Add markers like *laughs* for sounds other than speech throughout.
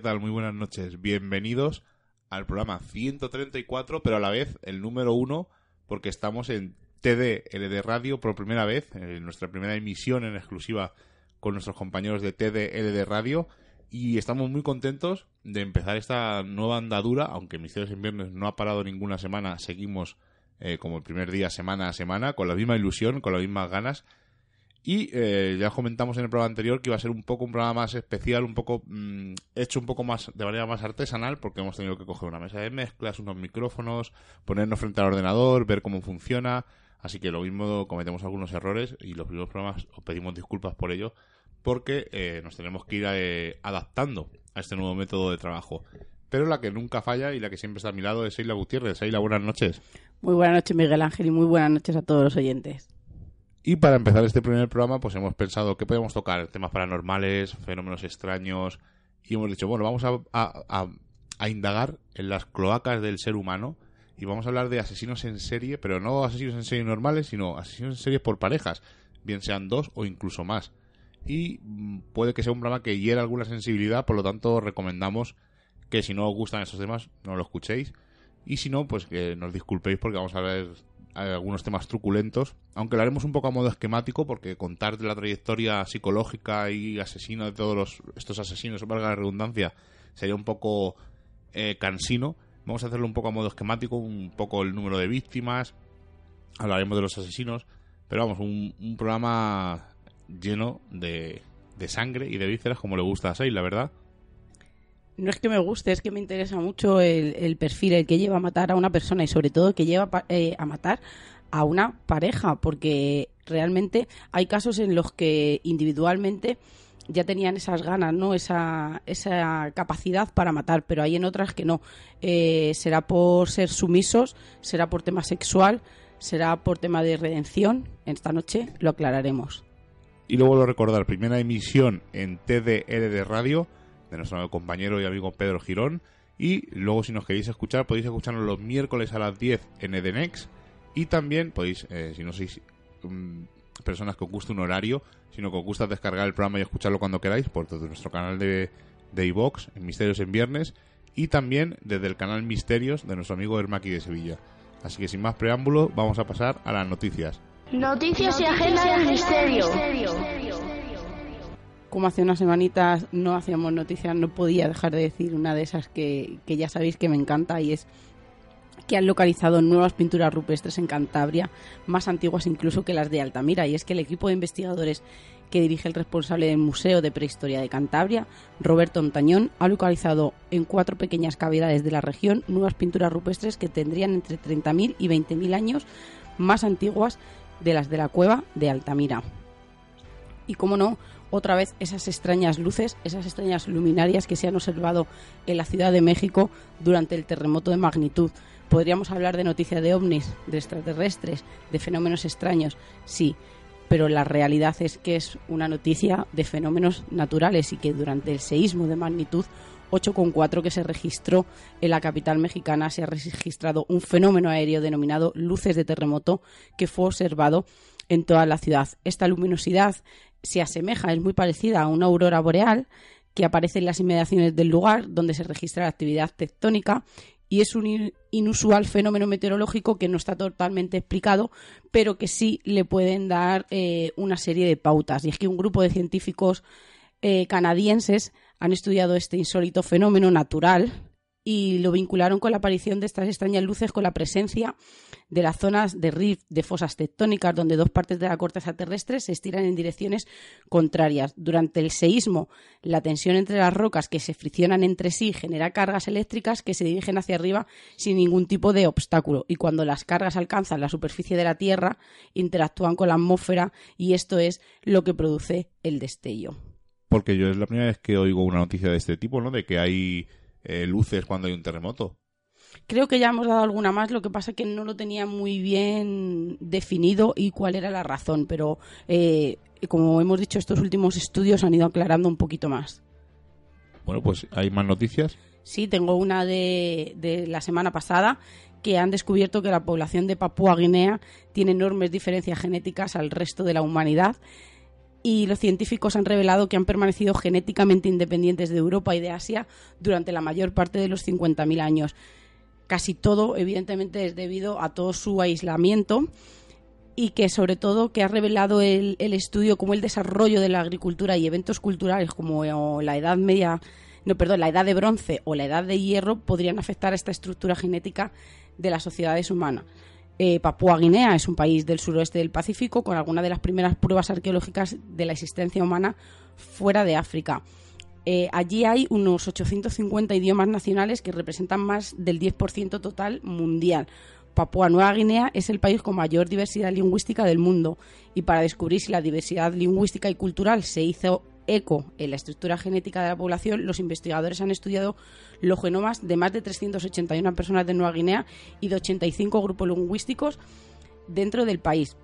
¿Qué tal? Muy buenas noches. Bienvenidos al programa 134, pero a la vez el número uno, porque estamos en TDLD Radio por primera vez, en nuestra primera emisión en exclusiva con nuestros compañeros de TDLD Radio. Y estamos muy contentos de empezar esta nueva andadura, aunque Misterios en Viernes no ha parado ninguna semana, seguimos eh, como el primer día, semana a semana, con la misma ilusión, con las mismas ganas y eh, ya comentamos en el programa anterior que iba a ser un poco un programa más especial, un poco mm, hecho un poco más de manera más artesanal, porque hemos tenido que coger una mesa de mezclas, unos micrófonos, ponernos frente al ordenador, ver cómo funciona. Así que lo mismo cometemos algunos errores y los primeros programas os pedimos disculpas por ello, porque eh, nos tenemos que ir eh, adaptando a este nuevo método de trabajo. Pero la que nunca falla y la que siempre está a mi lado es Seila Gutiérrez. Seila, buenas noches. Muy buenas noches, Miguel Ángel, y muy buenas noches a todos los oyentes. Y para empezar este primer programa, pues hemos pensado que podemos tocar temas paranormales, fenómenos extraños, y hemos dicho, bueno, vamos a, a, indagar en las cloacas del ser humano y vamos a hablar de asesinos en serie, pero no asesinos en serie normales, sino asesinos en serie por parejas, bien sean dos o incluso más. Y mm, puede que sea un programa que hiera alguna sensibilidad, por lo tanto recomendamos que si no os gustan estos temas, no lo escuchéis. Y si no, pues que nos disculpéis porque vamos a ver algunos temas truculentos, aunque lo haremos un poco a modo esquemático porque contar de la trayectoria psicológica y asesino de todos estos asesinos, valga la redundancia, sería un poco eh, cansino. Vamos a hacerlo un poco a modo esquemático, un poco el número de víctimas, hablaremos de los asesinos, pero vamos, un, programa lleno de, de, sangre y de vísceras como le gusta a Sei, la verdad. No es que me guste, es que me interesa mucho el, perfil, el que lleva a matar a una persona y sobre todo que lleva eh, a matar a una pareja, porque realmente hay casos en los que individualmente ya tenían esas ganas, ¿no? Esa, esa capacidad para matar, pero hay en otras que no. Eh, será por ser sumisos, será por tema sexual, será por tema de redención. Esta noche lo aclararemos. Y luego lo recordar, primera emisión en TDR de Radio de nuestro compañero y amigo Pedro Girón. Y luego, si nos queréis escuchar, podéis escucharnos los miércoles a las 10 en Edenex. Y también podéis, eh, si no sois mm, personas que os guste un horario, sino que os gusta descargar el programa y escucharlo cuando queráis, por desde nuestro canal de, de en Misterios en Viernes. Y también desde el canal Misterios de nuestro amigo Hermaki de Sevilla. Así que sin más preámbulo, vamos a pasar a las noticias. Noticias y del misterio como hace unas semanitas no hacíamos noticias, no podía dejar de decir una de esas que, ya sabéis que me encanta y es que han localizado nuevas pinturas rupestres en Cantabria, más antiguas incluso que las de Altamira, y es que el equipo de investigadores que dirige el responsable del Museo de Prehistoria de Cantabria, Roberto Ontañón, ha localizado en cuatro pequeñas cavidades de la región nuevas pinturas rupestres que tendrían entre 30.000 y 20.000 años más antiguas de las de la cueva de Altamira. Y cómo no, otra vez esas extrañas luces, esas extrañas luminarias que se han observado en la Ciudad de México durante el terremoto de magnitud. Podríamos hablar de noticias de ovnis, de extraterrestres, de fenómenos extraños, sí, pero la realidad es que es una noticia de fenómenos naturales y que durante el seísmo de magnitud 8,4 que se registró en la capital mexicana se ha registrado un fenómeno aéreo denominado luces de terremoto que fue observado en toda la ciudad. Esta luminosidad se asemeja, es muy parecida a una aurora boreal que aparece en las inmediaciones del lugar donde se registra la actividad tectónica y es un inusual fenómeno meteorológico que no está totalmente explicado, pero que sí le pueden dar eh, una serie de pautas. Y es que un grupo de científicos eh, canadienses han estudiado este insólito fenómeno natural y lo vincularon con la aparición de estas extrañas luces con la presencia de las zonas de rift, de fosas tectónicas, donde dos partes de la corteza terrestre se estiran en direcciones contrarias. Durante el seísmo, la tensión entre las rocas que se friccionan entre sí genera cargas eléctricas que se dirigen hacia arriba sin ningún tipo de obstáculo. Y cuando las cargas alcanzan la superficie de la Tierra, interactúan con la atmósfera y esto es lo que produce el destello. Porque yo es la primera vez que oigo una noticia de este tipo, ¿no? De que hay eh, luces cuando hay un terremoto. Creo que ya hemos dado alguna más, lo que pasa es que no lo tenía muy bien definido y cuál era la razón, pero eh, como hemos dicho, estos últimos estudios han ido aclarando un poquito más. Bueno, pues hay más noticias. Sí, tengo una de, de la semana pasada que han descubierto que la población de Papúa Guinea tiene enormes diferencias genéticas al resto de la humanidad y los científicos han revelado que han permanecido genéticamente independientes de Europa y de Asia durante la mayor parte de los 50.000 años. Casi todo, evidentemente, es debido a todo su aislamiento y que sobre todo que ha revelado el, estudio como el desarrollo de la agricultura y eventos culturales como la edad media no perdón la edad de bronce o la edad de hierro podrían afectar a esta estructura genética de las sociedades humanas eh, Papúa Guinea es un país del suroeste del Pacífico con algunas de las primeras pruebas arqueológicas de la existencia humana fuera de África. Eh, allí hay unos 850 idiomas nacionales que representan más del 10% total mundial. Papúa Nueva Guinea es el país con mayor diversidad lingüística del mundo y para descubrir si la diversidad lingüística y cultural se hizo eco en la estructura genética de la población, los investigadores han estudiado los genomas de más de 381 personas de Nueva Guinea y de 85 grupos lingüísticos dentro del país.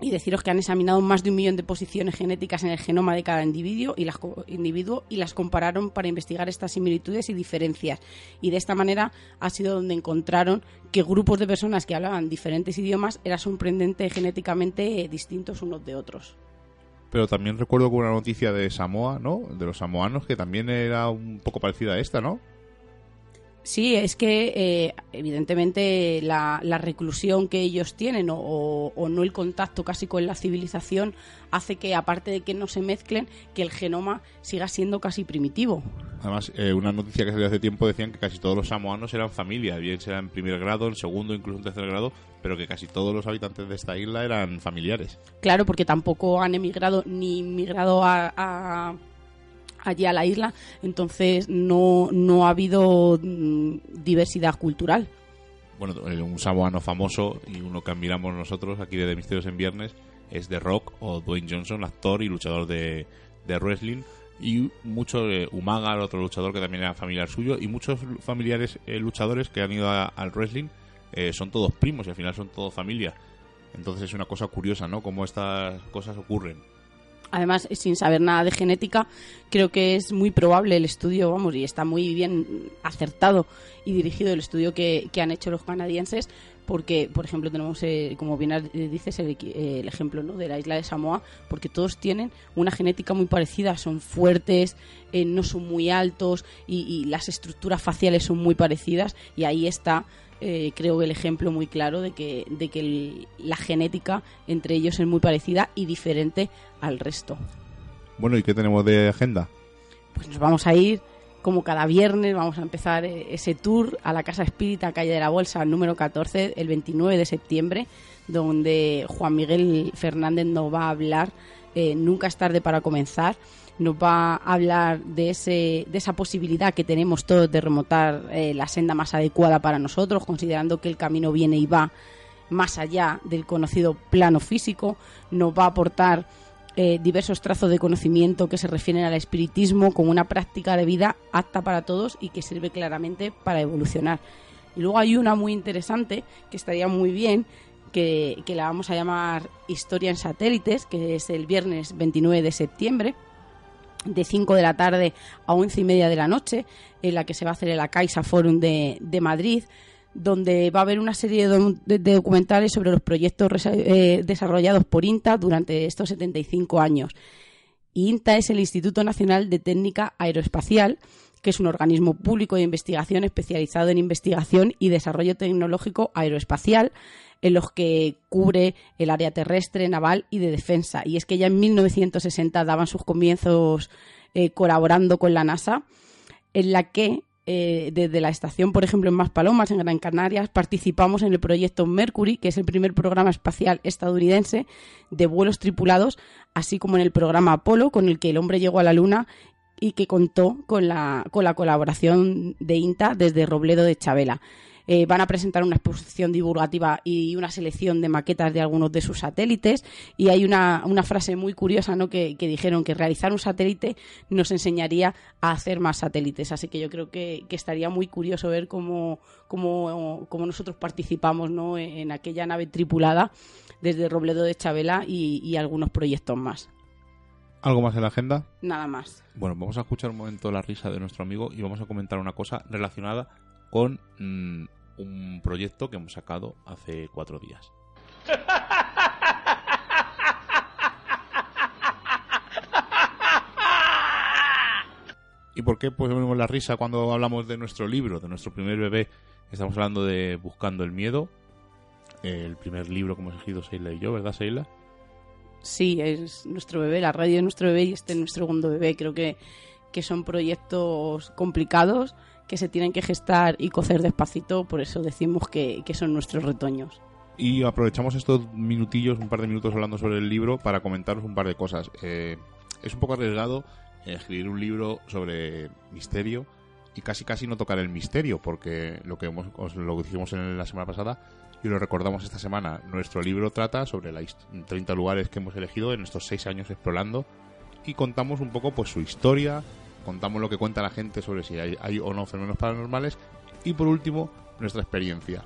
Y deciros que han examinado más de un millón de posiciones genéticas en el genoma de cada individuo y, las, individuo y las compararon para investigar estas similitudes y diferencias. Y de esta manera ha sido donde encontraron que grupos de personas que hablaban diferentes idiomas eran sorprendente genéticamente distintos unos de otros pero también recuerdo con una noticia de Samoa, ¿no? De los samoanos, que también era un poco parecida a esta, ¿no? Sí, es que eh, evidentemente la, reclusión que ellos tienen o, no el contacto casi con la civilización hace que, aparte de que no se mezclen, que el genoma siga siendo casi primitivo. Además, eh, una noticia que salió hace tiempo decían que casi todos los samoanos eran familia, bien sea en primer grado, en segundo, incluso en tercer grado, pero que casi todos los habitantes de esta isla eran familiares. Claro, porque tampoco han emigrado ni migrado a allí a la isla, entonces no, no ha habido mm, diversidad cultural. Bueno, un samoano famoso y uno que admiramos nosotros aquí de Misterios en Viernes es The Rock o Dwayne Johnson, actor y luchador de, de wrestling y mucho eh, Umaga, otro luchador que también era familiar suyo, y muchos familiares eh, luchadores que han ido al wrestling son todos primos y al final son todos familia. Entonces es una cosa curiosa, ¿no? Cómo estas cosas ocurren. Además, sin saber nada de genética, creo que es muy probable el estudio, vamos, y está muy bien acertado y dirigido el estudio que, han hecho los canadienses, porque, por ejemplo, tenemos, eh, como bien dices, el, ejemplo ¿no? de la isla de Samoa, porque todos tienen una genética muy parecida, son fuertes, eh, no son muy altos y las estructuras faciales son muy parecidas, y ahí está eh, creo que el ejemplo muy claro de que, de que la genética entre ellos es muy parecida y diferente al resto. Bueno, ¿y qué tenemos de agenda? Pues nos vamos a ir, como cada viernes, vamos a empezar eh, ese tour a la Casa Espírita, calle de la Bolsa, número 14, el 29 de septiembre, donde Juan Miguel Fernández nos va a hablar, eh, nunca es tarde para comenzar, nos va a hablar de, ese, de esa posibilidad que tenemos todos de remontar eh, la senda más adecuada para nosotros, considerando que el camino viene y va más allá del conocido plano físico, nos va a aportar eh, diversos trazos de conocimiento que se refieren al espiritismo como una práctica de vida apta para todos y que sirve claramente para evolucionar. Y luego hay una muy interesante que estaría muy bien, que, que la vamos a llamar Historia en satélites, que es el viernes 29 de septiembre de 5 de la tarde a 11 y media de la noche, en la que se va a hacer el Caixa Forum de, de Madrid, donde va a haber una serie de, documentales sobre los proyectos eh, desarrollados por INTA durante estos 75 años. INTA es el Instituto Nacional de Técnica Aeroespacial, que es un organismo público de investigación especializado en investigación y desarrollo tecnológico aeroespacial, en los que cubre el área terrestre, naval y de defensa. Y es que ya en 1960 daban sus comienzos eh, colaborando con la NASA, en la que eh, desde la estación, por ejemplo, en Maspalomas, en Gran Canarias, participamos en el proyecto Mercury, que es el primer programa espacial estadounidense de vuelos tripulados, así como en el programa Apolo, con el que el hombre llegó a la Luna y que contó con la, con la colaboración de INTA desde Robledo de Chabela. Eh, van a presentar una exposición divulgativa y una selección de maquetas de algunos de sus satélites. Y hay una, una frase muy curiosa ¿no? que, que dijeron que realizar un satélite nos enseñaría a hacer más satélites. Así que yo creo que, que estaría muy curioso ver cómo, cómo, cómo nosotros participamos ¿no? en aquella nave tripulada desde Robledo de Chabela y, y algunos proyectos más. ¿Algo más en la agenda? Nada más. Bueno, vamos a escuchar un momento la risa de nuestro amigo y vamos a comentar una cosa relacionada con mm, un proyecto que hemos sacado hace cuatro días. ¿Y por qué pues ponemos la risa cuando hablamos de nuestro libro, de nuestro primer bebé? Estamos hablando de Buscando el Miedo, el primer libro que hemos elegido Seila y yo, ¿verdad, Seila? Sí, es nuestro bebé, la radio es nuestro bebé y este es nuestro segundo bebé. Creo que, que son proyectos complicados que se tienen que gestar y cocer despacito, por eso decimos que, que son nuestros retoños. Y aprovechamos estos minutillos, un par de minutos hablando sobre el libro para comentaros un par de cosas. Eh, es un poco arriesgado eh, escribir un libro sobre misterio y casi casi no tocar el misterio, porque lo que hemos, os lo dijimos en la semana pasada y lo recordamos esta semana, nuestro libro trata sobre los 30 lugares que hemos elegido en estos 6 años explorando y contamos un poco pues su historia, contamos lo que cuenta la gente sobre si hay, o no fenómenos paranormales y por último nuestra experiencia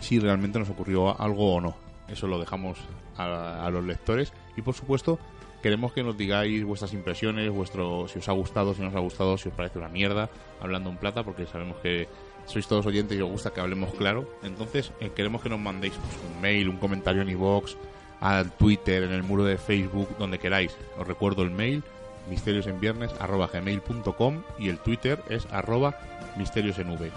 si realmente nos ocurrió algo o no. Eso lo dejamos a, a, los lectores y por supuesto queremos que nos digáis vuestras impresiones, vuestro si os ha gustado, si no os ha gustado, si os parece una mierda, hablando en plata, porque sabemos que sois todos oyentes y os gusta que hablemos claro. Entonces eh, queremos que nos mandéis pues, un mail, un comentario en iVoox, al Twitter, en el muro de Facebook, donde queráis. Os recuerdo el mail misteriosenviernes@gmail.com y el Twitter es arroba misteriosenv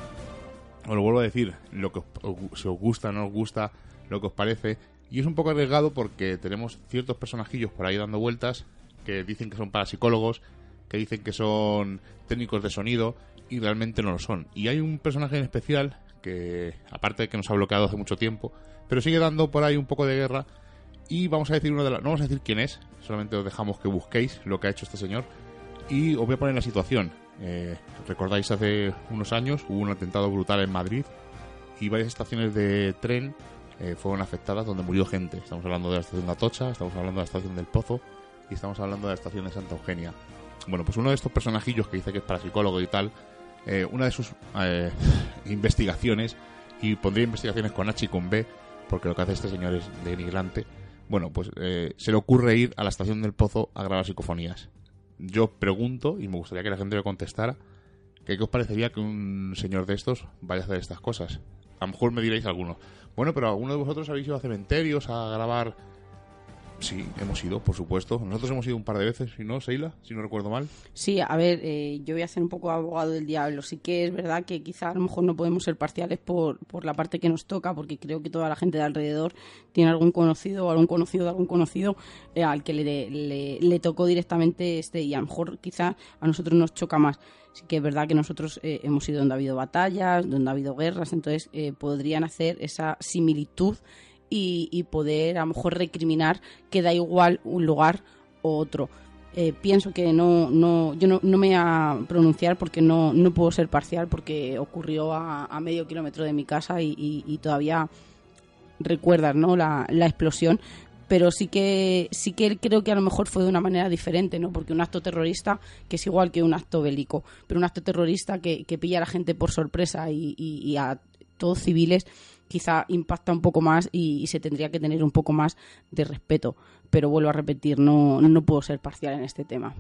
os lo vuelvo a decir, lo que os, si os gusta, no os gusta, lo que os parece. Y es un poco arriesgado porque tenemos ciertos personajillos por ahí dando vueltas que dicen que son parapsicólogos, que dicen que son técnicos de sonido y realmente no lo son. Y hay un personaje en especial que, aparte de que nos ha bloqueado hace mucho tiempo, pero sigue dando por ahí un poco de guerra. Y vamos a decir uno de la, no vamos a decir quién es, solamente os dejamos que busquéis lo que ha hecho este señor. Y os voy a poner la situación. Eh, Recordáis hace unos años hubo un atentado brutal en Madrid y varias estaciones de tren eh, fueron afectadas donde murió gente. Estamos hablando de la estación de Atocha, estamos hablando de la estación del Pozo y estamos hablando de la estación de Santa Eugenia. Bueno, pues uno de estos personajillos que dice que es parapsicólogo y tal, eh, una de sus eh, *laughs* investigaciones, y pondría investigaciones con H y con B, porque lo que hace este señor es denigrante, bueno, pues se le ocurre ir a la estación del Pozo a grabar psicofonías yo pregunto, y me gustaría que la gente me contestara, qué os parecería que un señor de estos vaya a hacer estas cosas. A lo mejor me diréis alguno. Bueno, pero alguno de vosotros habéis ido a cementerios a grabar. Sí, hemos ido, por supuesto. Nosotros hemos ido un par de veces, si no, Seila, si no recuerdo mal. Sí, a ver, eh, yo voy a ser un poco abogado del diablo. Sí que es verdad que quizá a lo mejor no podemos ser parciales por, por la parte que nos toca, porque creo que toda la gente de alrededor tiene algún conocido o algún conocido de algún conocido eh, al que le, le, tocó directamente este y a lo mejor quizá a nosotros nos choca más. Sí que es verdad que nosotros eh, hemos ido donde ha habido batallas, donde ha habido guerras, entonces eh, podrían hacer esa similitud y, y, poder a lo mejor recriminar que da igual un lugar o otro. Eh, pienso que no, no yo no, no, me voy a pronunciar porque no, no puedo ser parcial porque ocurrió a, a medio kilómetro de mi casa y todavía recuerdas ¿no? la, la, explosión pero sí que sí que creo que a lo mejor fue de una manera diferente, ¿no? Porque un acto terrorista que es igual que un acto bélico, pero un acto terrorista que, que pilla a la gente por sorpresa y, y a todos civiles quizá impacta un poco más y, se tendría que tener un poco más de respeto. Pero vuelvo a repetir, no, no puedo ser parcial en este tema.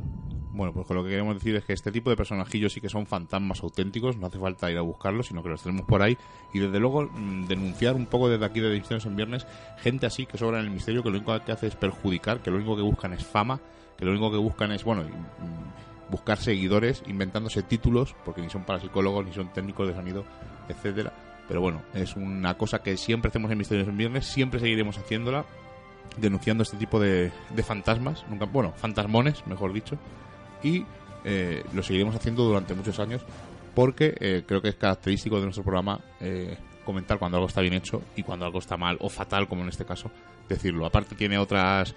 Bueno, pues lo que queremos decir es que este tipo de personajillos sí que son fantasmas auténticos, no hace falta ir a buscarlos, sino que los tenemos por ahí. Y desde luego mm, denunciar un poco desde aquí de Misterios en Viernes, gente así que sobra en el misterio, que lo único que hace es perjudicar, que lo único que buscan es fama, que lo único que buscan es, bueno, mm, buscar seguidores, inventándose títulos, porque ni son parapsicólogos, ni son técnicos de sonido, etcétera pero bueno, es una cosa que siempre hacemos en Misterios en Viernes, siempre seguiremos haciéndola, denunciando este tipo de, fantasmas, nunca, bueno, fantasmones, mejor dicho, y eh, lo seguiremos haciendo durante muchos años porque eh, creo que es característico de nuestro programa eh, comentar cuando algo está bien hecho y cuando algo está mal o fatal, como en este caso, decirlo. Aparte tiene otras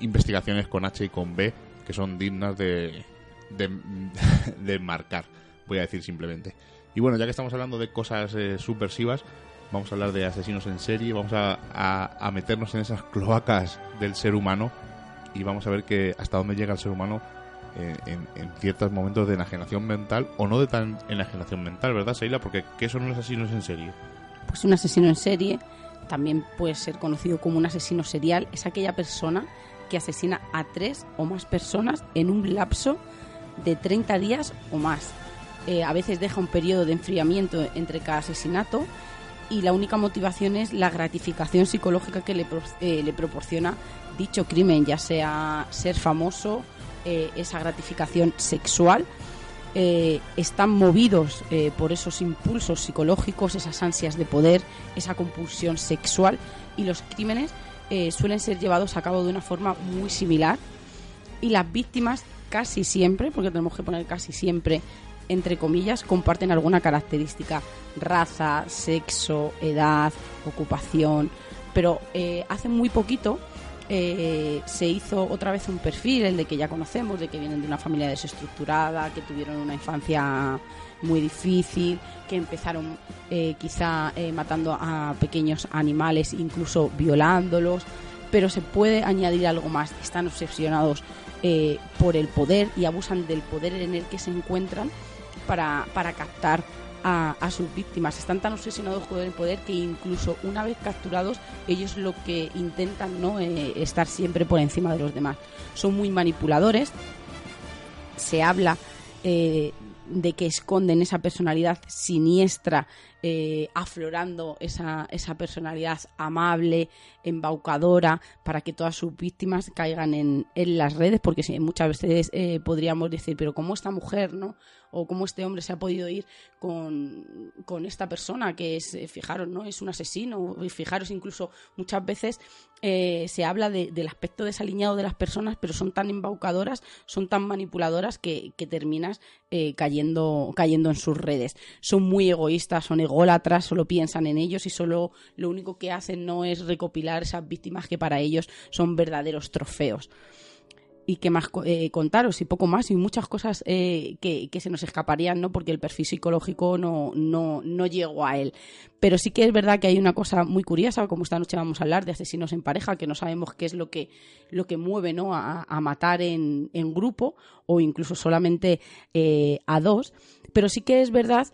investigaciones con H y con B que son dignas de, de, *laughs* de marcar, voy a decir simplemente. Y bueno, ya que estamos hablando de cosas eh, subversivas, vamos a hablar de asesinos en serie, vamos a, meternos en esas cloacas del ser humano y vamos a ver que hasta dónde llega el ser humano eh, en, ciertos momentos de enajenación mental o no de tan enajenación mental, ¿verdad, Seila? Porque ¿qué son los asesinos en serie? Pues un asesino en serie también puede ser conocido como un asesino serial, es aquella persona que asesina a tres o más personas en un lapso de 30 días o más. Eh, a veces deja un periodo de enfriamiento entre cada asesinato y la única motivación es la gratificación psicológica que le, eh, proporciona dicho crimen, ya sea ser famoso, eh, esa gratificación sexual. están movidos por esos impulsos psicológicos, esas ansias de poder, esa compulsión sexual y los crímenes suelen ser llevados a cabo de una forma muy similar y las víctimas casi siempre, porque tenemos que poner casi siempre entre comillas, comparten alguna característica, raza, sexo, edad, ocupación, pero eh, hace muy poquito eh, se hizo otra vez un perfil, el de que ya conocemos, de que vienen de una familia desestructurada, que tuvieron una infancia muy difícil, que empezaron eh, quizá matando a pequeños animales, incluso violándolos, pero se puede añadir algo más, están obsesionados por el poder y abusan del poder en el que se encuentran para, para captar a, sus víctimas. Están tan obsesionados con el poder que incluso una vez capturados, ellos lo que intentan no eh, estar siempre por encima de los demás. Son muy manipuladores. Se habla eh, de que esconden esa personalidad siniestra, eh, aflorando esa, esa personalidad amable, embaucadora, para que todas sus víctimas caigan en, en las redes, porque muchas veces podríamos decir, pero ¿cómo esta mujer, no? O cómo este hombre se ha podido ir con, esta persona que es, eh, fijaros, ¿no? Es un asesino. Fijaros, incluso muchas veces eh, se habla del aspecto desaliñado de las personas, pero son tan embaucadoras, son tan manipuladoras que, terminas eh, cayendo, cayendo en sus redes. Son muy egoístas, son ególatras, solo piensan en ellos y solo lo único que hacen no es recopilar esas víctimas que para ellos son verdaderos trofeos y qué más eh, contaros y poco más y muchas cosas eh, que, se nos escaparían no porque el perfil psicológico no, no, no llegó a él. Pero sí que es verdad que hay una cosa muy curiosa como esta noche vamos a hablar de asesinos en pareja que no sabemos qué es lo que lo que mueve no a, matar en, en, grupo o incluso solamente eh, a dos. Pero sí que es verdad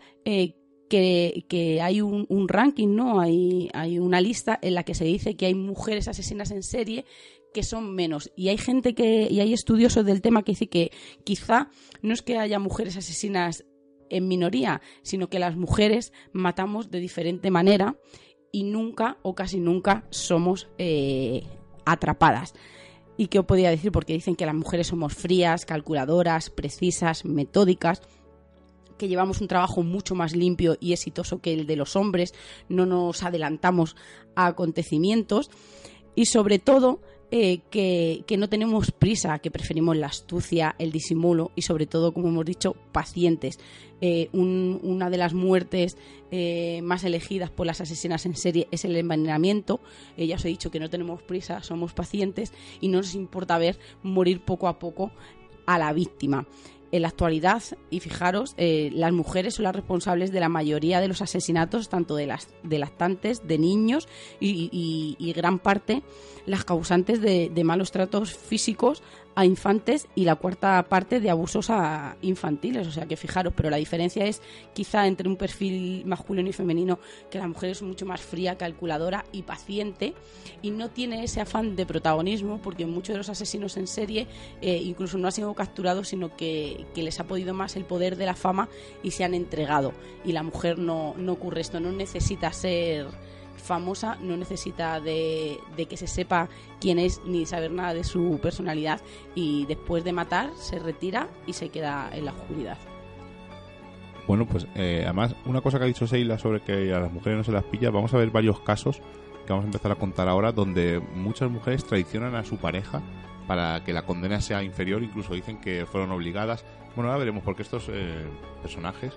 que, que, hay un, un, ranking, ¿no? Hay, hay una lista en la que se dice que hay mujeres asesinas en serie que son menos. Y hay gente que, y hay estudiosos del tema que dice que quizá no es que haya mujeres asesinas en minoría, sino que las mujeres matamos de diferente manera y nunca o casi nunca somos eh, atrapadas. ¿Y qué os podría decir? Porque dicen que las mujeres somos frías, calculadoras, precisas, metódicas que llevamos un trabajo mucho más limpio y exitoso que el de los hombres, no nos adelantamos a acontecimientos y sobre todo eh, que, no tenemos prisa, que preferimos la astucia, el disimulo y sobre todo, como hemos dicho, pacientes. Eh, una de las muertes eh, más elegidas por las asesinas en serie es el envenenamiento. ya os he dicho que no tenemos prisa, somos pacientes y no nos importa ver morir poco a poco a la víctima. En la actualidad, y fijaros, eh, las mujeres son las responsables de la mayoría de los asesinatos, tanto de las de lactantes, de niños y, gran parte las causantes de malos tratos físicos a infantes y la cuarta parte de abusos a infantiles. O sea que fijaros, pero la diferencia es quizá entre un perfil masculino y femenino, que la mujer es mucho más fría, calculadora y paciente y no tiene ese afán de protagonismo porque muchos de los asesinos en serie eh, incluso no han sido capturados, sino que, que les ha podido más el poder de la fama y se han entregado. Y la mujer no, no ocurre esto, no necesita ser famosa, no necesita de, que se sepa quién es ni saber nada de su personalidad y después de matar se retira y se queda en la oscuridad. Bueno, pues eh, además, una cosa que ha dicho Seila sobre que a las mujeres no se las pilla, vamos a ver varios casos que vamos a empezar a contar ahora donde muchas mujeres traicionan a su pareja para que la condena sea inferior, incluso dicen que fueron obligadas. Bueno, ahora veremos porque estos eh, personajes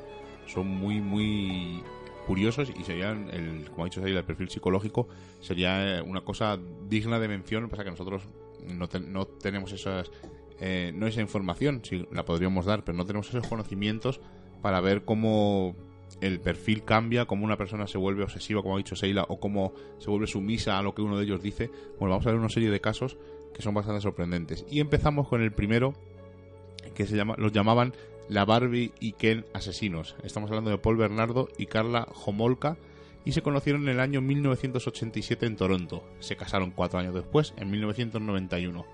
son muy, muy curiosos y serían, el, como ha dicho Seila, el perfil psicológico sería eh, una cosa digna de mención, pasa que nosotros no, te- no tenemos esas, eh, no esa información, sí la podríamos dar, pero no tenemos esos conocimientos para ver cómo el perfil cambia, cómo una persona se vuelve obsesiva, como ha dicho Seila, o cómo se vuelve sumisa a lo que uno de ellos dice. Bueno, vamos a ver una serie de casos que son bastante sorprendentes. Y empezamos con el primero, que se llama, los llamaban la Barbie y Ken asesinos. Estamos hablando de Paul Bernardo y Carla Homolka, y se conocieron en el año 1987 en Toronto. Se casaron cuatro años después, en 1991.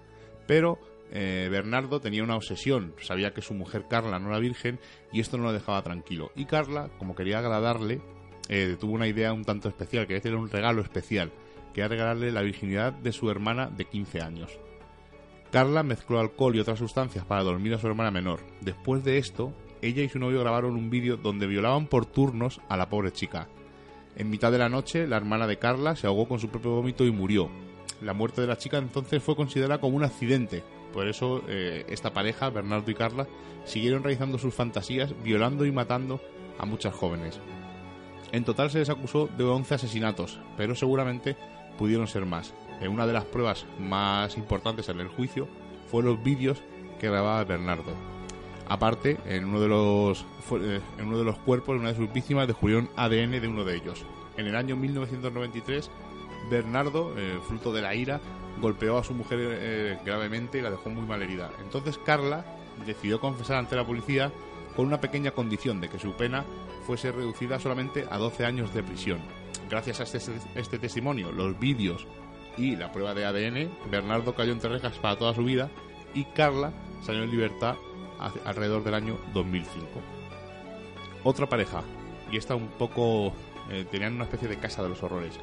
Pero eh, Bernardo tenía una obsesión, sabía que su mujer Carla no era virgen y esto no lo dejaba tranquilo. Y Carla, como quería agradarle, eh, tuvo una idea un tanto especial, quería hacerle un regalo especial, quería regalarle la virginidad de su hermana de 15 años. Carla mezcló alcohol y otras sustancias para dormir a su hermana menor. Después de esto, ella y su novio grabaron un vídeo donde violaban por turnos a la pobre chica. En mitad de la noche, la hermana de Carla se ahogó con su propio vómito y murió. La muerte de la chica entonces fue considerada como un accidente. Por eso eh, esta pareja, Bernardo y Carla, siguieron realizando sus fantasías, violando y matando a muchas jóvenes. En total se les acusó de 11 asesinatos, pero seguramente pudieron ser más. Una de las pruebas más importantes en el juicio fue los vídeos que grababa Bernardo. Aparte, en uno de los eh, en uno de los cuerpos, en una de sus víctimas, descubrieron ADN de uno de ellos. En el año 1993, Bernardo, eh, fruto de la ira, golpeó a su mujer eh, gravemente y la dejó muy mal herida. Entonces Carla decidió confesar ante la policía con una pequeña condición de que su pena fuese reducida solamente a 12 años de prisión. Gracias a este, este testimonio, los vídeos y la prueba de ADN, Bernardo cayó entre rejas para toda su vida y Carla salió en libertad alrededor del año 2005. Otra pareja, y esta un poco eh, tenían una especie de casa de los horrores.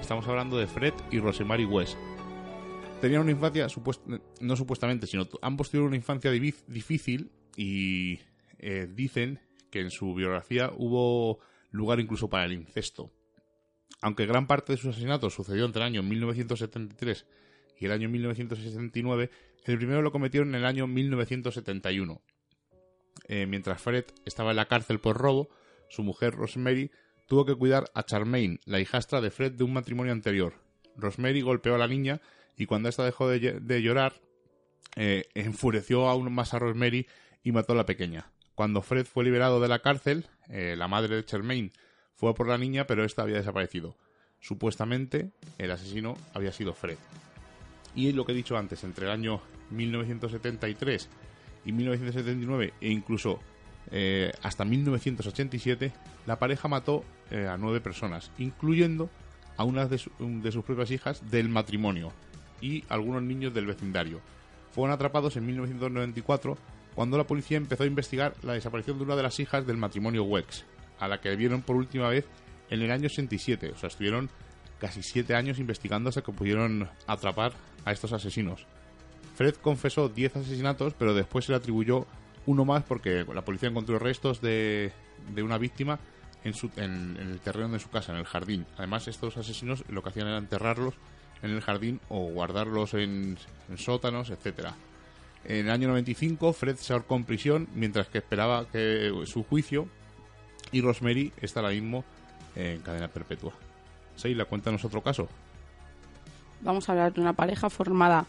Estamos hablando de Fred y Rosemary West. Tenían una infancia, no supuestamente, sino ambos tuvieron una infancia difícil y eh, dicen que en su biografía hubo lugar incluso para el incesto. Aunque gran parte de sus asesinatos sucedió entre el año 1973 y el año 1969, el primero lo cometieron en el año 1971. Eh, mientras Fred estaba en la cárcel por robo, su mujer Rosemary tuvo que cuidar a Charmaine, la hijastra de Fred de un matrimonio anterior. Rosemary golpeó a la niña y cuando ésta dejó de, llorar, eh, enfureció aún más a Rosemary y mató a la pequeña. Cuando Fred fue liberado de la cárcel, eh, la madre de Charmaine fue por la niña, pero esta había desaparecido. Supuestamente, el asesino había sido Fred. Y lo que he dicho antes, entre el año 1973 y 1979 e incluso eh, hasta 1987, la pareja mató eh, a nueve personas, incluyendo a una de, de sus propias hijas del matrimonio y algunos niños del vecindario. Fueron atrapados en 1994 cuando la policía empezó a investigar la desaparición de una de las hijas del matrimonio Wex, a la que vieron por última vez en el año 87. O sea, estuvieron casi siete años investigando hasta que pudieron atrapar a estos asesinos. Fred confesó 10 asesinatos, pero después se le atribuyó uno más porque la policía encontró restos de, de una víctima en, su, en, en el terreno de su casa, en el jardín. Además, estos asesinos lo que hacían era enterrarlos en el jardín o guardarlos en, en sótanos, etcétera. En el año 95, Fred se ahorcó en prisión mientras que esperaba que su juicio y Rosemary está ahora mismo en cadena perpetua. Seila, cuéntanos otro caso. Vamos a hablar de una pareja formada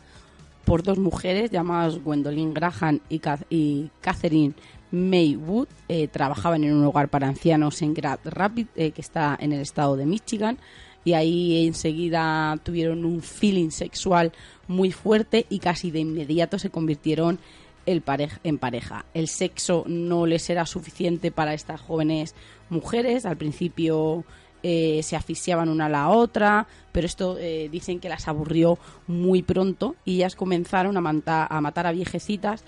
por dos mujeres llamadas Gwendolyn Graham y, y Catherine May Wood. Eh, trabajaban en un hogar para ancianos en Grand Rapids, eh, que está en el estado de Michigan. Y ahí enseguida tuvieron un feeling sexual muy fuerte y casi de inmediato se convirtieron en pareja. El sexo no les era suficiente para estas jóvenes mujeres. Al principio eh, se asfixiaban una a la otra, pero esto eh, dicen que las aburrió muy pronto y ellas comenzaron a, a matar a viejecitas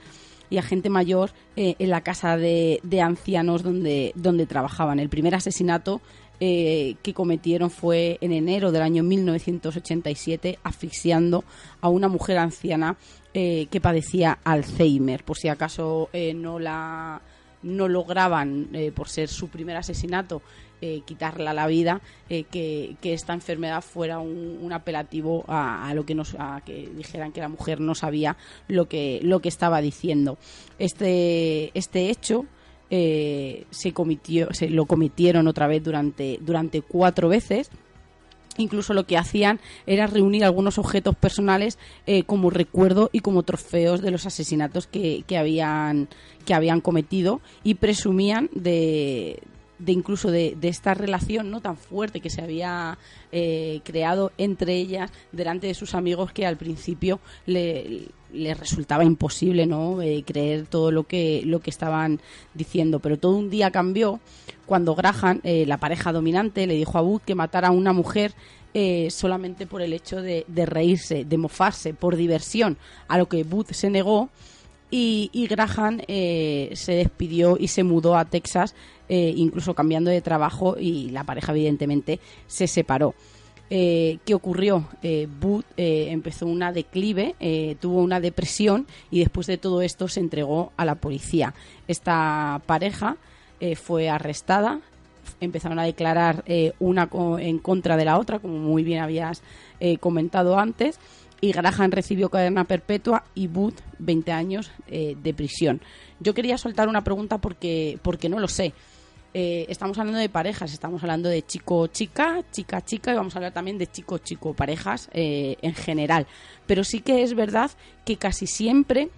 y a gente mayor eh, en la casa de, de, ancianos donde, donde trabajaban. El primer asesinato que cometieron fue en enero del año 1987, asfixiando a una mujer anciana que padecía Alzheimer. Por si acaso no la no lograban, por ser su primer asesinato, eh, quitarla la vida, eh, que, esta enfermedad fuera un, apelativo a, lo que nos, a que dijeran que la mujer no sabía lo que, lo que estaba diciendo. Este, este hecho eh, se, cometió, se lo cometieron otra vez durante, durante cuatro veces incluso lo que hacían era reunir algunos objetos personales como recuerdo y como trofeos de los asesinatos que, que, habían, que habían cometido y presumían de, de incluso de, esta relación no tan fuerte que se había eh, creado entre ellas delante de sus amigos que al principio le, resultaba imposible no eh, creer todo lo que lo que estaban diciendo. Pero todo un día cambió cuando Graham eh, la pareja dominante le dijo a Booth que matara a una mujer solamente por el hecho de, de, reírse, de mofarse, por diversión, a lo que Booth se negó y, Graham eh, se despidió y se mudó a Texas, eh, incluso cambiando de trabajo y la pareja evidentemente se separó. Eh, ¿Qué ocurrió? Booth empezó una declive, tuvo una depresión y después de todo esto se entregó a la policía. Esta pareja fue arrestada, empezaron a declarar una en contra de la otra, como muy bien habías comentado antes, y Graham recibió cadena perpetua y Booth 20 años eh, de prisión. Yo quería soltar una pregunta porque, porque no lo sé. Eh, estamos hablando de parejas, estamos hablando de chico-chica, chica-chica y vamos a hablar también de chico-chico, parejas eh, en general. Pero sí que es verdad que casi siempre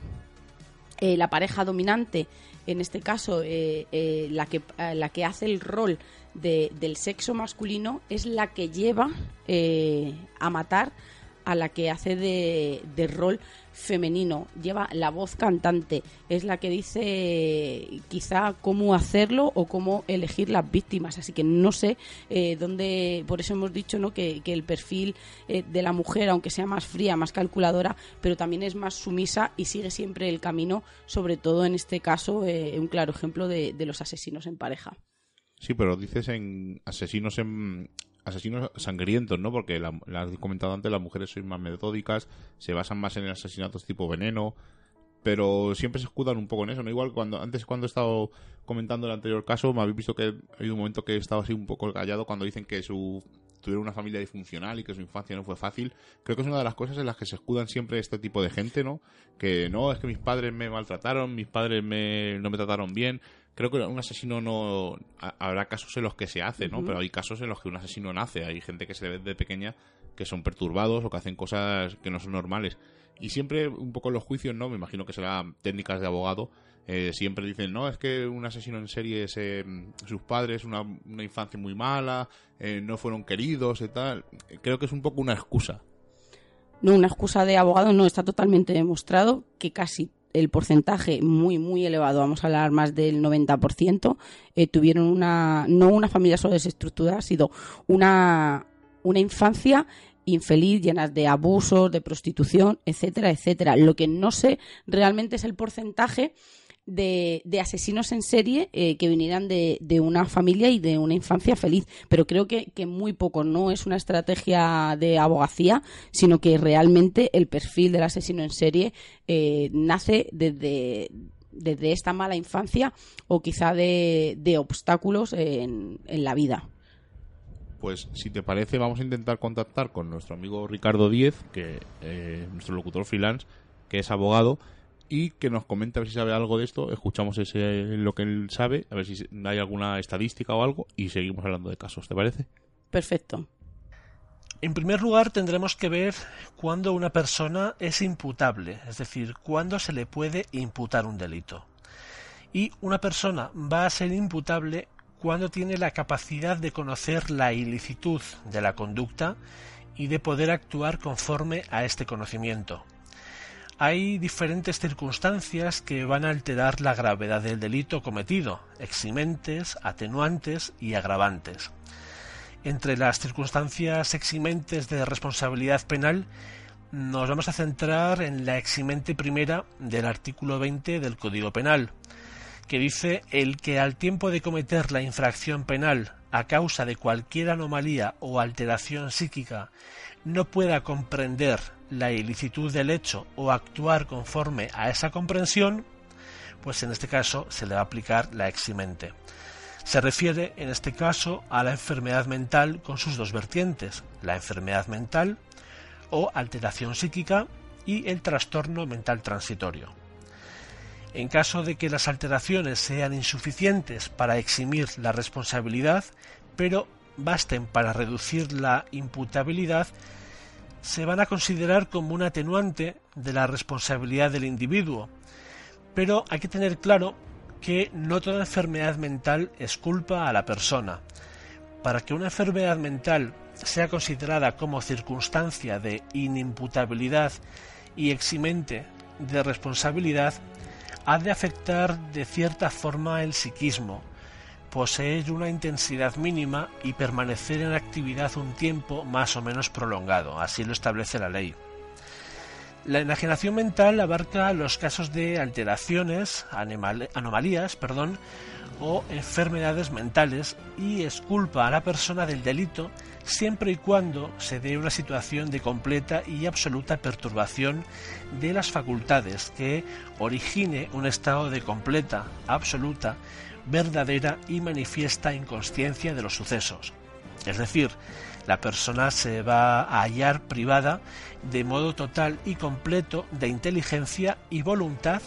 la pareja dominante, en este caso la, que, la que hace el rol del sexo masculino, es la que lleva a matar a la que hace de, rol femenino, lleva la voz cantante, es la que dice quizá cómo hacerlo o cómo elegir las víctimas, así que no sé eh, dónde, por eso hemos dicho ¿no? que, el perfil eh, de la mujer, aunque sea más fría, más calculadora, pero también es más sumisa y sigue siempre el camino, sobre todo en este caso, eh, un claro ejemplo de, de los asesinos en pareja. Sí, pero dices en asesinos en, asesinos sangrientos, ¿no? Porque, la, has comentado antes, las mujeres son más metódicas, se basan más en asesinatos tipo veneno, pero siempre se escudan un poco en eso, ¿no? Igual cuando antes cuando he estado comentando el anterior caso, me habéis visto que ha habido un momento que he estado así un poco callado cuando dicen que su tuvieron una familia disfuncional y que su infancia no fue fácil. Creo que es una de las cosas en las que se escudan siempre este tipo de gente, ¿no? Que no, es que mis padres me maltrataron, mis padres me, no me trataron bien creo que un asesino no habrá casos en los que se hace, ¿no? Pero hay casos en los que un asesino nace, hay gente que se ve de pequeña que son perturbados o que hacen cosas que no son normales. Y siempre un poco los juicios, ¿no? Me imagino que serán técnicas de abogado. Eh, siempre dicen, no, es que un asesino en serie, es, sus padres, una, una infancia muy mala, eh, no fueron queridos y tal. Creo que es un poco una excusa. No, una excusa de abogado no, está totalmente demostrado que casi el porcentaje muy, muy elevado, vamos a hablar más del 90%, eh, tuvieron una, no una familia solo desestructurada, sino una, una infancia infeliz, llenas de abusos, de prostitución, etcétera, etcétera. Lo que no sé realmente es el porcentaje de, de asesinos en serie eh, que vinieran de, de, una familia y de una infancia feliz. Pero creo que, muy poco no es una estrategia de abogacía, sino que realmente el perfil del asesino en serie eh, nace desde, desde esta mala infancia o quizá de, de obstáculos en, en la vida pues si te parece vamos a intentar contactar con nuestro amigo Ricardo Díez, que eh, nuestro locutor freelance, que es abogado y que nos comente a ver si sabe algo de esto. Escuchamos ese, lo que él sabe, a ver si hay alguna estadística o algo y seguimos hablando de casos. ¿Te parece? Perfecto. En primer lugar, tendremos que ver cuándo una persona es imputable, es decir, cuándo se le puede imputar un delito. Y una persona va a ser imputable cuando tiene la capacidad de conocer la ilicitud de la conducta y de poder actuar conforme a este conocimiento. Hay diferentes circunstancias que van a alterar la gravedad del delito cometido, eximentes, atenuantes y agravantes. Entre las circunstancias eximentes de responsabilidad penal nos vamos a centrar en la eximente primera del artículo 20 del Código Penal, que dice el que al tiempo de cometer la infracción penal a causa de cualquier anomalía o alteración psíquica no pueda comprender la ilicitud del hecho o actuar conforme a esa comprensión, pues en este caso se le va a aplicar la eximente. Se refiere en este caso a la enfermedad mental con sus dos vertientes, la enfermedad mental o alteración psíquica y el trastorno mental transitorio. En caso de que las alteraciones sean insuficientes para eximir la responsabilidad, pero basten para reducir la imputabilidad, se van a considerar como un atenuante de la responsabilidad del individuo. Pero hay que tener claro que no toda enfermedad mental es culpa a la persona. Para que una enfermedad mental sea considerada como circunstancia de inimputabilidad y eximente de responsabilidad, ha de afectar de cierta forma el psiquismo, poseer una intensidad mínima y permanecer en actividad un tiempo más o menos prolongado, así lo establece la ley. La enajenación mental abarca los casos de alteraciones, anomalías, perdón, o enfermedades mentales y esculpa a la persona del delito siempre y cuando se dé una situación de completa y absoluta perturbación de las facultades que origine un estado de completa, absoluta, verdadera y manifiesta inconsciencia de los sucesos. Es decir, la persona se va a hallar privada de modo total y completo de inteligencia y voluntad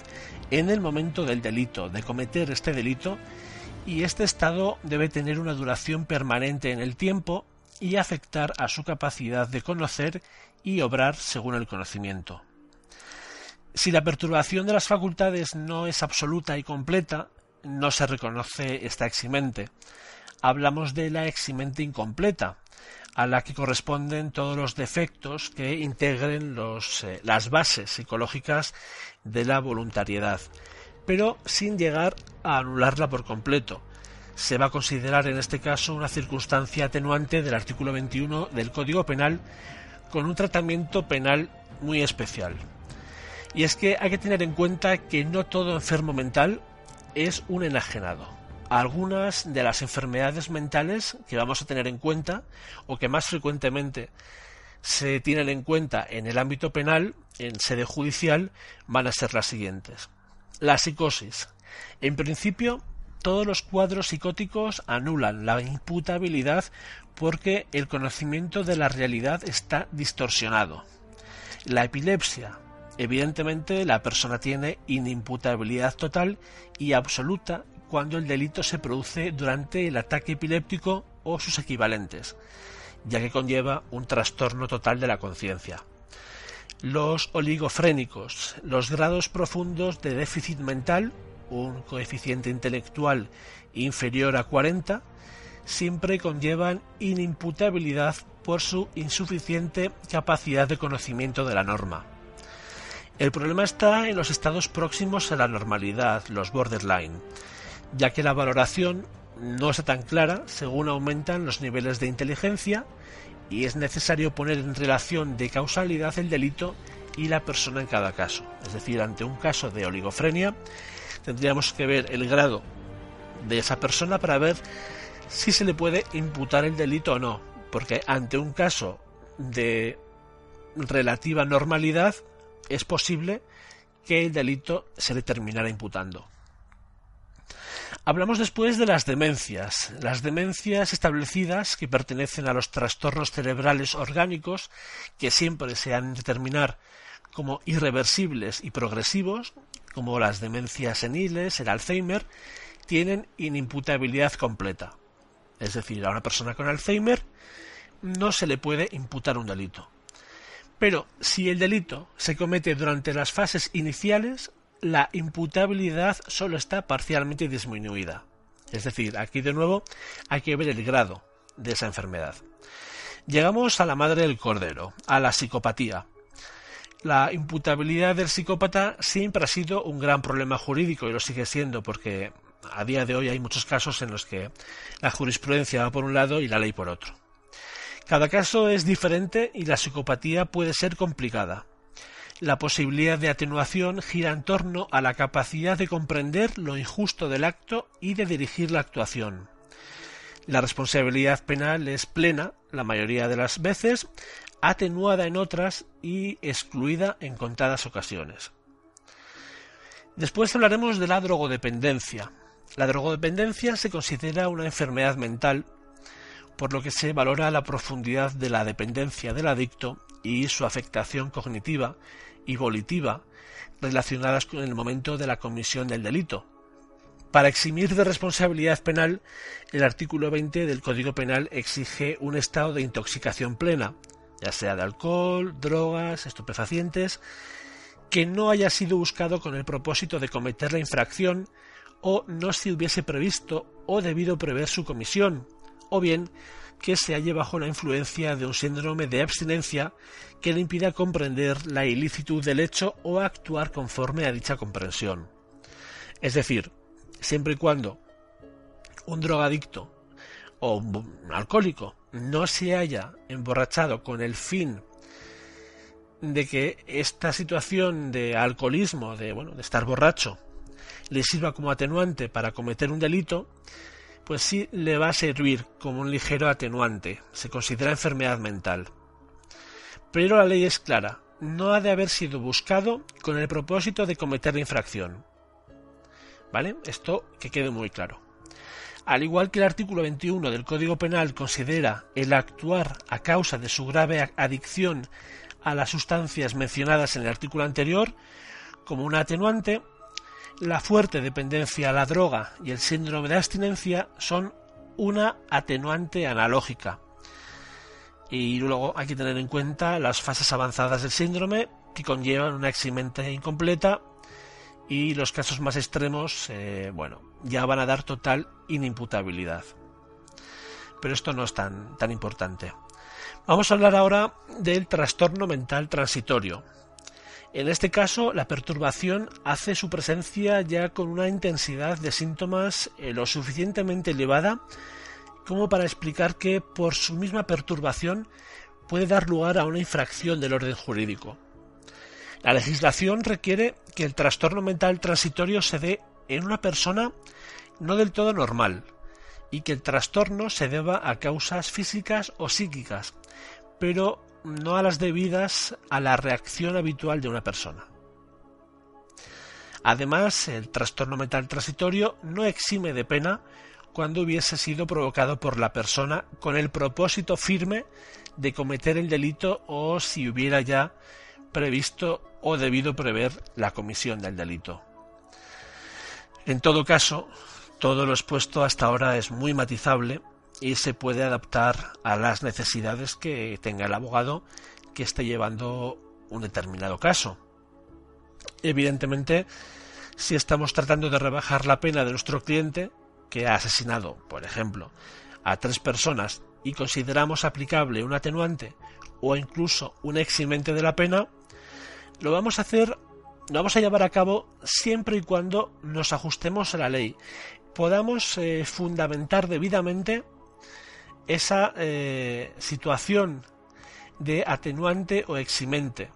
en el momento del delito, de cometer este delito, y este estado debe tener una duración permanente en el tiempo y afectar a su capacidad de conocer y obrar según el conocimiento. Si la perturbación de las facultades no es absoluta y completa, no se reconoce esta eximente. Hablamos de la eximente incompleta, a la que corresponden todos los defectos que integren eh, las bases psicológicas de la voluntariedad, pero sin llegar a anularla por completo, se va a considerar en este caso una circunstancia atenuante del artículo 21 del Código Penal con un tratamiento penal muy especial. Y es que hay que tener en cuenta que no todo enfermo mental es un enajenado. Algunas de las enfermedades mentales que vamos a tener en cuenta o que más frecuentemente se tienen en cuenta en el ámbito penal, en sede judicial, van a ser las siguientes. La psicosis. En principio, todos los cuadros psicóticos anulan la imputabilidad porque el conocimiento de la realidad está distorsionado. La epilepsia. Evidentemente la persona tiene inimputabilidad total y absoluta cuando el delito se produce durante el ataque epiléptico o sus equivalentes, ya que conlleva un trastorno total de la conciencia. Los oligofrénicos, los grados profundos de déficit mental un coeficiente intelectual inferior a 40, siempre conllevan inimputabilidad por su insuficiente capacidad de conocimiento de la norma. El problema está en los estados próximos a la normalidad, los borderline, ya que la valoración no está tan clara según aumentan los niveles de inteligencia y es necesario poner en relación de causalidad el delito y la persona en cada caso. Es decir, ante un caso de oligofrenia, tendríamos que ver el grado de esa persona para ver si se le puede imputar el delito o no, porque ante un caso de relativa normalidad es posible que el delito se le terminara imputando. Hablamos después de las demencias. Las demencias establecidas que pertenecen a los trastornos cerebrales orgánicos que siempre se han de determinar como irreversibles y progresivos, como las demencias seniles, el Alzheimer, tienen inimputabilidad completa. Es decir, a una persona con Alzheimer no se le puede imputar un delito. Pero si el delito se comete durante las fases iniciales, la imputabilidad solo está parcialmente disminuida. Es decir, aquí de nuevo hay que ver el grado de esa enfermedad. Llegamos a la madre del cordero, a la psicopatía. La imputabilidad del psicópata siempre ha sido un gran problema jurídico y lo sigue siendo porque a día de hoy hay muchos casos en los que la jurisprudencia va por un lado y la ley por otro. Cada caso es diferente y la psicopatía puede ser complicada. La posibilidad de atenuación gira en torno a la capacidad de comprender lo injusto del acto y de dirigir la actuación. La responsabilidad penal es plena la mayoría de las veces, atenuada en otras y excluida en contadas ocasiones. Después hablaremos de la drogodependencia. La drogodependencia se considera una enfermedad mental por lo que se valora la profundidad de la dependencia del adicto y su afectación cognitiva y volitiva relacionadas con el momento de la comisión del delito. Para eximir de responsabilidad penal, el artículo 20 del Código Penal exige un estado de intoxicación plena, ya sea de alcohol, drogas, estupefacientes, que no haya sido buscado con el propósito de cometer la infracción o no se hubiese previsto o debido prever su comisión, o bien que se halle bajo la influencia de un síndrome de abstinencia que le impida comprender la ilicitud del hecho o actuar conforme a dicha comprensión. Es decir, siempre y cuando un drogadicto o un alcohólico no se haya emborrachado con el fin de que esta situación de alcoholismo, de bueno, de estar borracho, le sirva como atenuante para cometer un delito, pues sí le va a servir como un ligero atenuante, se considera enfermedad mental. Pero la ley es clara, no ha de haber sido buscado con el propósito de cometer la infracción. ¿Vale? Esto que quede muy claro. Al igual que el artículo 21 del Código Penal considera el actuar a causa de su grave adicción a las sustancias mencionadas en el artículo anterior como un atenuante, la fuerte dependencia a la droga y el síndrome de abstinencia son una atenuante analógica. Y luego hay que tener en cuenta las fases avanzadas del síndrome que conllevan una eximente incompleta y los casos más extremos, eh, bueno, ya van a dar total inimputabilidad. Pero esto no es tan, tan importante. Vamos a hablar ahora del trastorno mental transitorio, en este caso, la perturbación hace su presencia ya con una intensidad de síntomas eh, lo suficientemente elevada como para explicar que por su misma perturbación puede dar lugar a una infracción del orden jurídico. La legislación requiere que el trastorno mental transitorio se dé en una persona no del todo normal y que el trastorno se deba a causas físicas o psíquicas, pero no a las debidas a la reacción habitual de una persona. Además, el trastorno mental transitorio no exime de pena cuando hubiese sido provocado por la persona con el propósito firme de cometer el delito o si hubiera ya previsto o debido prever la comisión del delito. En todo caso, todo lo expuesto hasta ahora es muy matizable y se puede adaptar a las necesidades que tenga el abogado que esté llevando un determinado caso. Evidentemente, si estamos tratando de rebajar la pena de nuestro cliente, que ha asesinado, por ejemplo, a tres personas y consideramos aplicable un atenuante o incluso un eximente de la pena, lo vamos a hacer, lo vamos a llevar a cabo siempre y cuando nos ajustemos a la ley, podamos eh, fundamentar debidamente esa eh, situación de atenuante o eximente.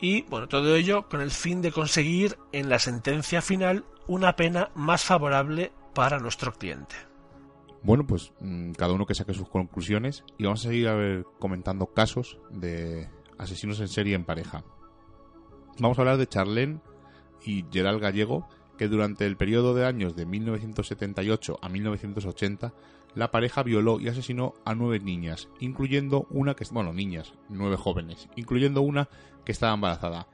Y bueno, todo ello con el fin de conseguir en la sentencia final una pena más favorable para nuestro cliente. Bueno, pues mm, cada uno que saque sus conclusiones y vamos a seguir a ver, comentando casos de asesinos en serie en pareja. Vamos a hablar de Charlene y Gerald Gallego, que durante el periodo de años de 1978 a 1980 la pareja violó y asesinó a nueve niñas, incluyendo una que, bueno, niñas, nueve jóvenes, incluyendo una que estaba embarazada.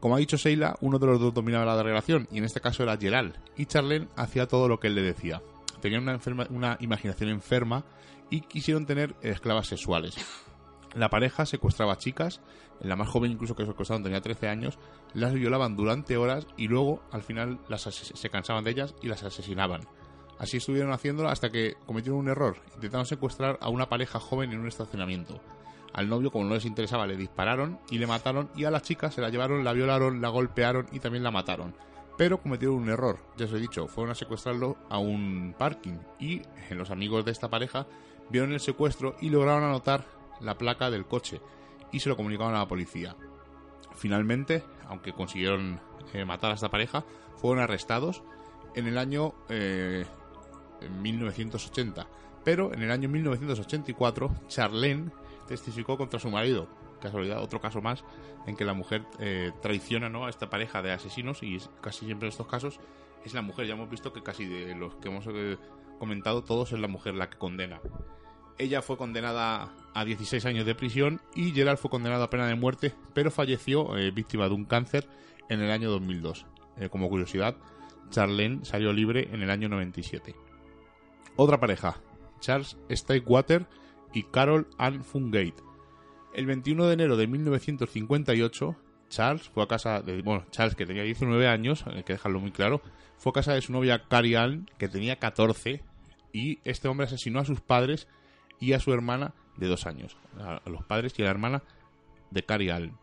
Como ha dicho Sheila, uno de los dos dominaba la relación, y en este caso era Gerald, y Charlene hacía todo lo que él le decía. tenían una, una imaginación enferma y quisieron tener esclavas sexuales. La pareja secuestraba chicas, la más joven incluso que secuestraron tenía 13 años, las violaban durante horas y luego al final se cansaban de ellas y las asesinaban. Así estuvieron haciéndolo hasta que cometieron un error. Intentaron secuestrar a una pareja joven en un estacionamiento. Al novio, como no les interesaba, le dispararon y le mataron. Y a la chica se la llevaron, la violaron, la golpearon y también la mataron. Pero cometieron un error, ya os he dicho, fueron a secuestrarlo a un parking. Y los amigos de esta pareja vieron el secuestro y lograron anotar la placa del coche. Y se lo comunicaron a la policía. Finalmente, aunque consiguieron eh, matar a esta pareja, fueron arrestados en el año eh, en 1980. Pero en el año 1984, Charlene testificó contra su marido. Casualidad, otro caso más en que la mujer eh, traiciona ¿no? a esta pareja de asesinos y casi siempre en estos casos es la mujer. Ya hemos visto que casi de los que hemos eh, comentado todos es la mujer la que condena. Ella fue condenada a 16 años de prisión y Gerald fue condenado a pena de muerte, pero falleció eh, víctima de un cáncer en el año 2002. Eh, como curiosidad, Charlene salió libre en el año 97. Otra pareja, Charles Stakewater y Carol Ann Fungate. El 21 de enero de 1958, Charles fue a casa de. Bueno, Charles, que tenía 19 años, hay que dejarlo muy claro, fue a casa de su novia Carrie Ann, que tenía 14, y este hombre asesinó a sus padres y a su hermana de dos años. A a los padres y a la hermana de Carrie Ann.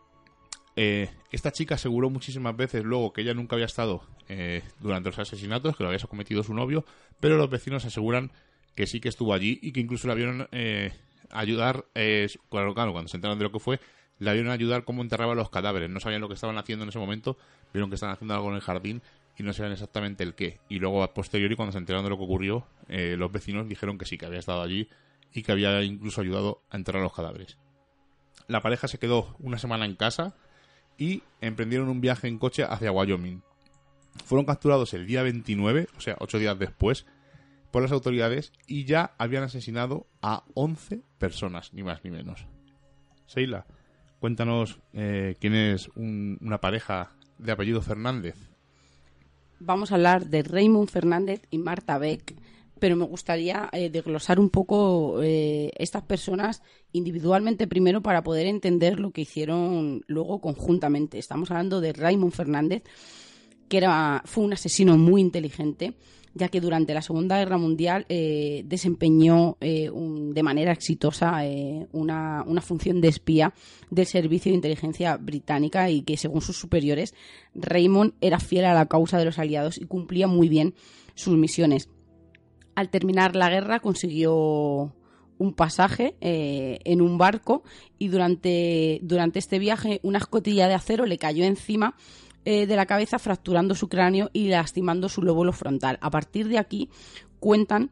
Eh, esta chica aseguró muchísimas veces luego que ella nunca había estado eh, durante los asesinatos, que lo había cometido su novio, pero los vecinos aseguran que sí que estuvo allí y que incluso la vieron eh, ayudar, eh, claro, claro, cuando se enteraron de lo que fue, la vieron ayudar cómo enterraba los cadáveres. No sabían lo que estaban haciendo en ese momento, vieron que estaban haciendo algo en el jardín y no sabían exactamente el qué. Y luego, a posteriori, cuando se enteraron de lo que ocurrió, eh, los vecinos dijeron que sí, que había estado allí y que había incluso ayudado a enterrar los cadáveres. La pareja se quedó una semana en casa y emprendieron un viaje en coche hacia Wyoming. Fueron capturados el día 29, o sea, ocho días después, por las autoridades y ya habían asesinado a 11 personas, ni más ni menos. Seila, cuéntanos eh, quién es un- una pareja de apellido Fernández. Vamos a hablar de Raymond Fernández y Marta Beck, pero me gustaría eh, desglosar un poco eh, estas personas individualmente primero para poder entender lo que hicieron luego conjuntamente. Estamos hablando de Raymond Fernández, que era, fue un asesino muy inteligente, ya que durante la Segunda Guerra Mundial eh, desempeñó de manera exitosa una, una función de espía del Servicio de Inteligencia Británica y que, según sus superiores, Raymond era fiel a la causa de los aliados y cumplía muy bien sus misiones. Al terminar la guerra consiguió un pasaje eh, en un barco y durante, durante este viaje una escotilla de acero le cayó encima eh, de la cabeza fracturando su cráneo y lastimando su lóbulo frontal. A partir de aquí cuentan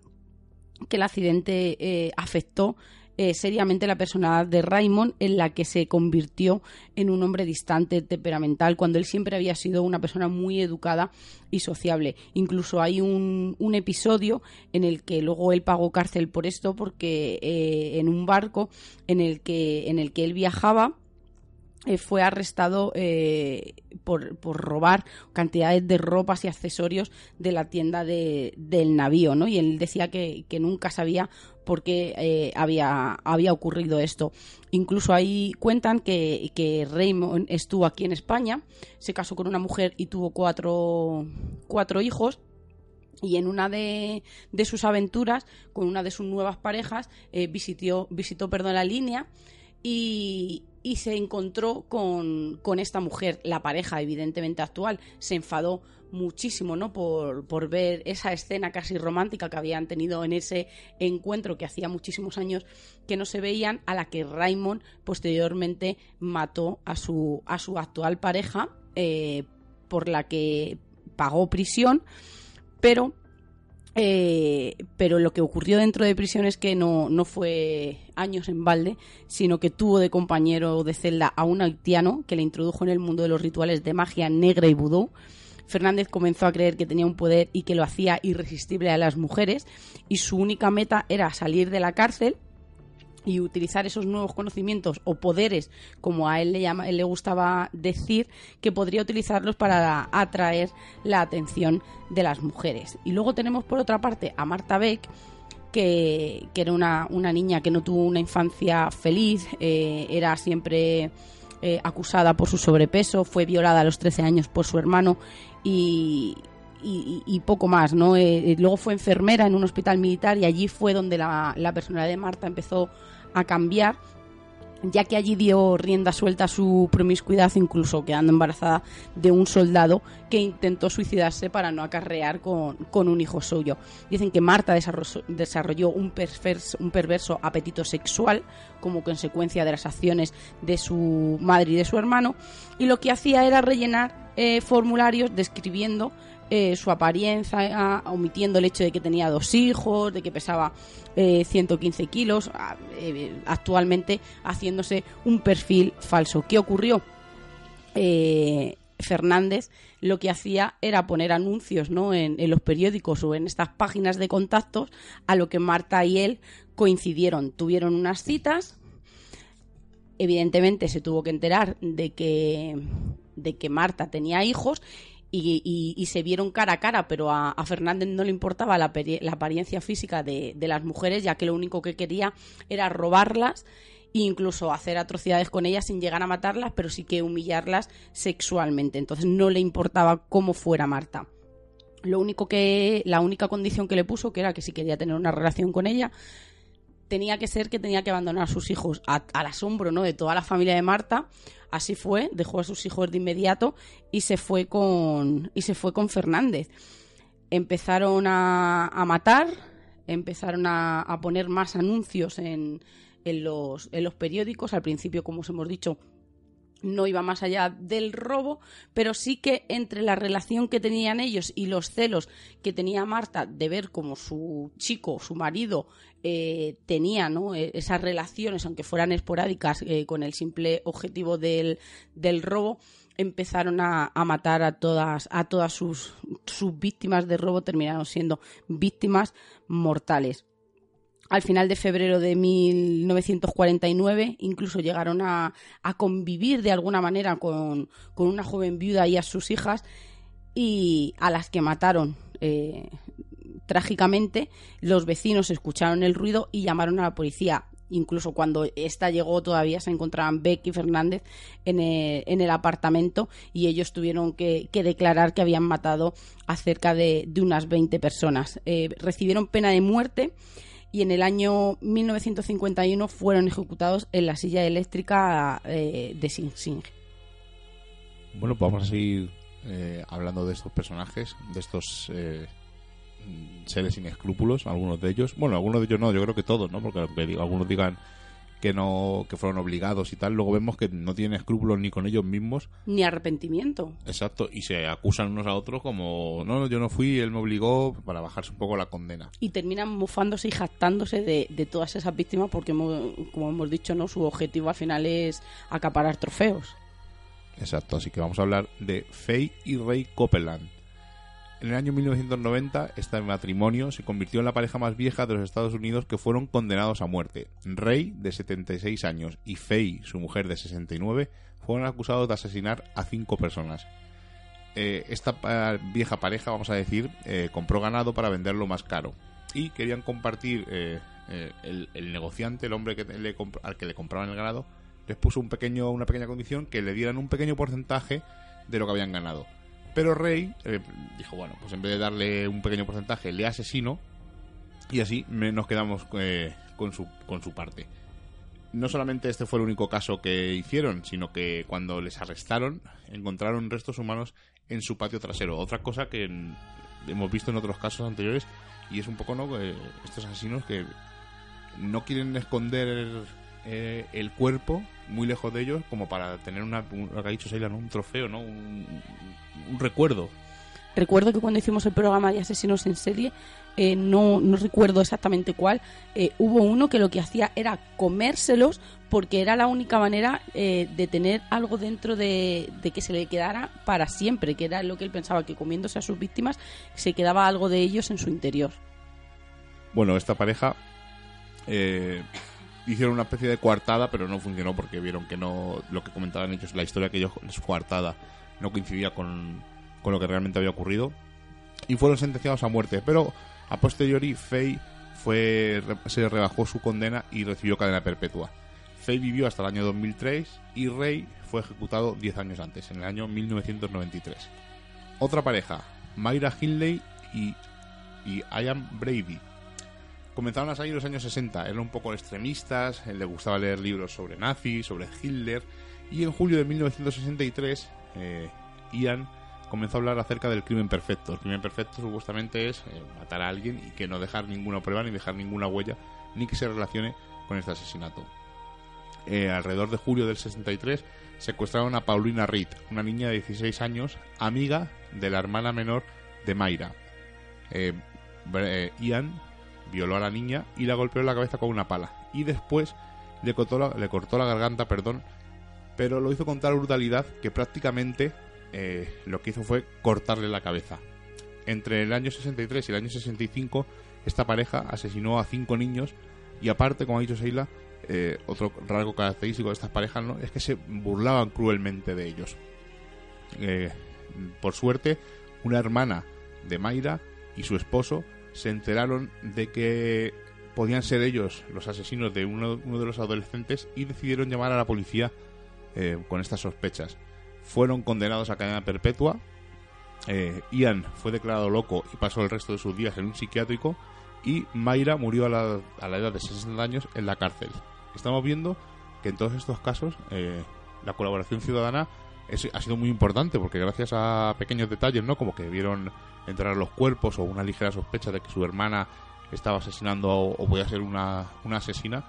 que el accidente eh, afectó eh, seriamente la personalidad de Raymond, en la que se convirtió en un hombre distante, temperamental, cuando él siempre había sido una persona muy educada y sociable. Incluso hay un, episodio en el que luego él pagó cárcel por esto, porque eh, en un barco en el que, en el que él viajaba, eh, fue arrestado por, por robar cantidades de ropas y accesorios de la tienda de- del navío, ¿no? Y él decía que nunca sabía por qué eh, había, había ocurrido esto. Incluso ahí cuentan que, que Raymond estuvo aquí en España, se casó con una mujer y tuvo cuatro, cuatro hijos. Y en una de, de sus aventuras, con una de sus nuevas parejas, eh, visitó, perdón, la línea y, y se encontró con, con esta mujer, la pareja evidentemente actual, se enfadó muchísimo ¿no? por, por ver esa escena casi romántica que habían tenido en ese encuentro que hacía muchísimos años que no se veían, a la que Raymond posteriormente mató a su, a su actual pareja, eh, por la que pagó prisión, pero eh, pero lo que ocurrió dentro de prisión es que no, no fue años en balde, sino que tuvo de compañero de celda a un haitiano que le introdujo en el mundo de los rituales de magia negra y vudú. Fernández comenzó a creer que tenía un poder y que lo hacía irresistible a las mujeres y su única meta era salir de la cárcel y utilizar esos nuevos conocimientos o poderes, como a él le, llama, le gustaba decir, que podría utilizarlos para atraer la atención de las mujeres. Y luego tenemos por otra parte a Marta Beck, que, que era una, una, niña que no tuvo una infancia feliz, eh, era siempre eh, acusada por su sobrepeso, fue violada a los 13 años por su hermano y, y, poco más, ¿no? Eh, luego fue enfermera en un hospital militar y allí fue donde la, la personalidad de Marta empezó a cambiar ya que allí dio rienda suelta a su promiscuidad, incluso quedando embarazada de un soldado que intentó suicidarse para no acarrear con, con un hijo suyo. Dicen que Marta desarrolló, un, perverso, un perverso apetito sexual como consecuencia de las acciones de su madre y de su hermano, y lo que hacía era rellenar eh, formularios describiendo eh, su apariencia, omitiendo el hecho de que tenía dos hijos, de que pesaba eh, 115 kilos, eh, actualmente haciéndose un perfil falso. ¿Qué ocurrió? Eh, Fernández lo que hacía era poner anuncios ¿no? en, en, los periódicos o en estas páginas de contactos a lo que Marta y él coincidieron. Tuvieron unas citas. Evidentemente se tuvo que enterar de que, de que Marta tenía hijos y, y, y, se vieron cara a cara, pero a, Fernández no le importaba la, apariencia física de, las mujeres, ya que lo único que quería era robarlas e incluso hacer atrocidades con ellas sin llegar a matarlas, pero sí que humillarlas sexualmente. Entonces no le importaba cómo fuera Marta. Lo único que, la única condición que le puso, que era que si quería tener una relación con ella, tenía que ser que tenía que abandonar a sus hijos al asombro ¿no? de toda la familia de Marta. Así fue, dejó a sus hijos de inmediato y se fue con, y se fue con Fernández. Empezaron a, a matar, empezaron a, a, poner más anuncios en, en, los, en los periódicos. Al principio, como os hemos dicho, no iba más allá del robo, pero sí que entre la relación que tenían ellos y los celos que tenía Marta de ver como su chico, su marido, eh, tenía ¿no? esas relaciones, aunque fueran esporádicas, eh, con el simple objetivo del, del robo, empezaron a, a, matar a todas, a todas sus, sus víctimas de robo, terminaron siendo víctimas mortales al final de febrero de 1949 incluso llegaron a, convivir de alguna manera con, con, una joven viuda y a sus hijas y a las que mataron eh, trágicamente los vecinos escucharon el ruido y llamaron a la policía incluso cuando esta llegó todavía se encontraban Beck y Fernández en el, en el apartamento y ellos tuvieron que, que, declarar que habían matado a cerca de, de unas 20 personas. Eh, recibieron pena de muerte y en el año 1951 fueron ejecutados en la silla eléctrica eh, de Sing Sing. Bueno, pues vamos a seguir eh, hablando de estos personajes, de estos eh, seres sin escrúpulos, algunos de ellos. Bueno, algunos de ellos no, yo creo que todos, ¿no? Porque algunos digan que no que fueron obligados y tal luego vemos que no tienen escrúpulos ni con ellos mismos. Ni arrepentimiento. Exacto y se acusan unos a otros como no yo no fui él me obligó para bajarse un poco la condena. Y terminan mofándose y jactándose de, de todas esas víctimas porque como hemos dicho no su objetivo al final es acaparar trofeos. Exacto así que vamos a hablar de Faye y Ray Copeland en el año 1990, este matrimonio se convirtió en la pareja más vieja de los Estados Unidos que fueron condenados a muerte. Ray, de 76 años, y Faye, su mujer de 69, fueron acusados de asesinar a cinco personas. Eh, esta vieja pareja, vamos a decir, eh, compró ganado para venderlo más caro. Y querían compartir eh, el, el, negociante, el hombre que le, al que le compraban el ganado, les puso un pequeño, una pequeña condición que le dieran un pequeño porcentaje de lo que habían ganado. Pero Rey eh, dijo, bueno, pues en vez de darle un pequeño porcentaje, le asesino y así nos quedamos eh, con, su, con su parte. No solamente este fue el único caso que hicieron, sino que cuando les arrestaron encontraron restos humanos en su patio trasero. Otra cosa que hemos visto en otros casos anteriores y es un poco, ¿no? Eh, estos asesinos que no quieren esconder eh, el cuerpo muy lejos de ellos como para tener una, un, lo que ha dicho Sheila, ¿no? un trofeo, ¿no? Un, un, recuerdo. Recuerdo que cuando hicimos el programa de asesinos en serie, eh, no, no, recuerdo exactamente cuál, eh, hubo uno que lo que hacía era comérselos porque era la única manera eh, de tener algo dentro de, de, que se le quedara para siempre, que era lo que él pensaba, que comiéndose a sus víctimas se quedaba algo de ellos en su interior. Bueno, esta pareja hicieron una especie de coartada, pero no funcionó porque vieron que no lo que comentaban ellos, la historia que ellos coartada no coincidía con, con lo que realmente había ocurrido y fueron sentenciados a muerte. Pero a posteriori, Fay fue, se rebajó su condena y recibió cadena perpetua. Fay vivió hasta el año 2003 y Ray fue ejecutado 10 años antes, en el año 1993. Otra pareja, Mayra Hindley y, y Ian Brady. Comenzaron a salir los años 60, eran un poco extremistas, le gustaba leer libros sobre nazis, sobre Hitler, y en julio de 1963 eh, Ian comenzó a hablar acerca del crimen perfecto. El crimen perfecto supuestamente es eh, matar a alguien y que no dejar ninguna prueba, ni dejar ninguna huella, ni que se relacione con este asesinato. Eh, alrededor de julio del 63 secuestraron a Paulina Reed, una niña de 16 años, amiga de la hermana menor de Mayra. Eh, Ian violó a la niña y la golpeó en la cabeza con una pala. Y después le cortó la, le cortó la garganta, perdón, pero lo hizo con tal brutalidad que prácticamente eh, lo que hizo fue cortarle la cabeza. Entre el año 63 y el año 65, esta pareja asesinó a cinco niños y aparte, como ha dicho Seila, eh, otro rasgo característico de estas parejas ¿no? es que se burlaban cruelmente de ellos. Eh, por suerte, una hermana de Mayra y su esposo se enteraron de que podían ser ellos los asesinos de uno, de los adolescentes y decidieron llamar a la policía con estas sospechas fueron condenados a cadena perpetua. Eh, Ian fue declarado loco y pasó el resto de sus días en un psiquiátrico. Y Mayra murió a la, a la edad de 60 años en la cárcel. Estamos viendo que en todos estos casos eh, la colaboración ciudadana ha sido muy importante porque gracias a pequeños detalles, ¿no? Como que vieron entrar los cuerpos o una ligera sospecha de que su hermana estaba asesinando o, podía ser una, una asesina,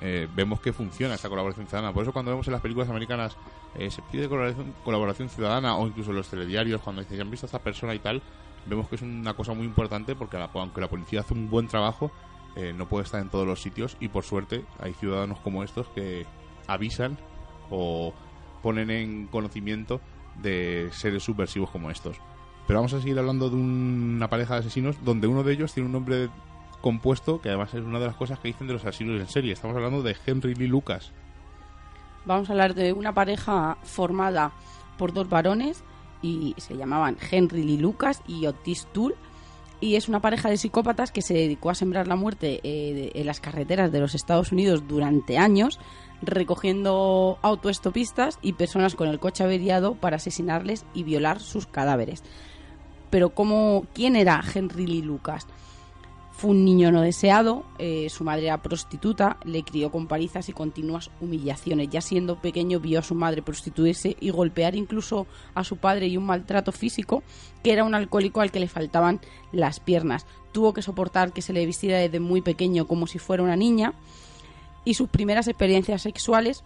eh, vemos que funciona esta colaboración ciudadana. Por eso cuando vemos en las películas americanas eh, se pide colaboración, ciudadana o incluso en los telediarios cuando dicen han visto a esta persona y tal, vemos que es una cosa muy importante porque aunque la policía hace un buen trabajo, eh, no puede estar en todos los sitios y por suerte hay ciudadanos como estos que avisan o ponen en conocimiento de seres subversivos como estos. Pero vamos a seguir hablando de una pareja de asesinos donde uno de ellos tiene un nombre compuesto, que además es una de las cosas que dicen de los asesinos en serie. Estamos hablando de Henry Lee Lucas. Vamos a hablar de una pareja formada por dos varones y se llamaban Henry Lee Lucas y Otis Toole. Y es una pareja de psicópatas que se dedicó a sembrar la muerte eh, en las carreteras de los Estados Unidos durante años, recogiendo autoestopistas y personas con el coche averiado para asesinarles y violar sus cadáveres. Pero ¿cómo, ¿quién era Henry Lee Lucas? Fue un niño no deseado, eh, su madre era prostituta, le crió con palizas y continuas humillaciones. Ya siendo pequeño vio a su madre prostituirse y golpear incluso a su padre y un maltrato físico, que era un alcohólico al que le faltaban las piernas. Tuvo que soportar que se le vistiera desde muy pequeño como si fuera una niña y sus primeras experiencias sexuales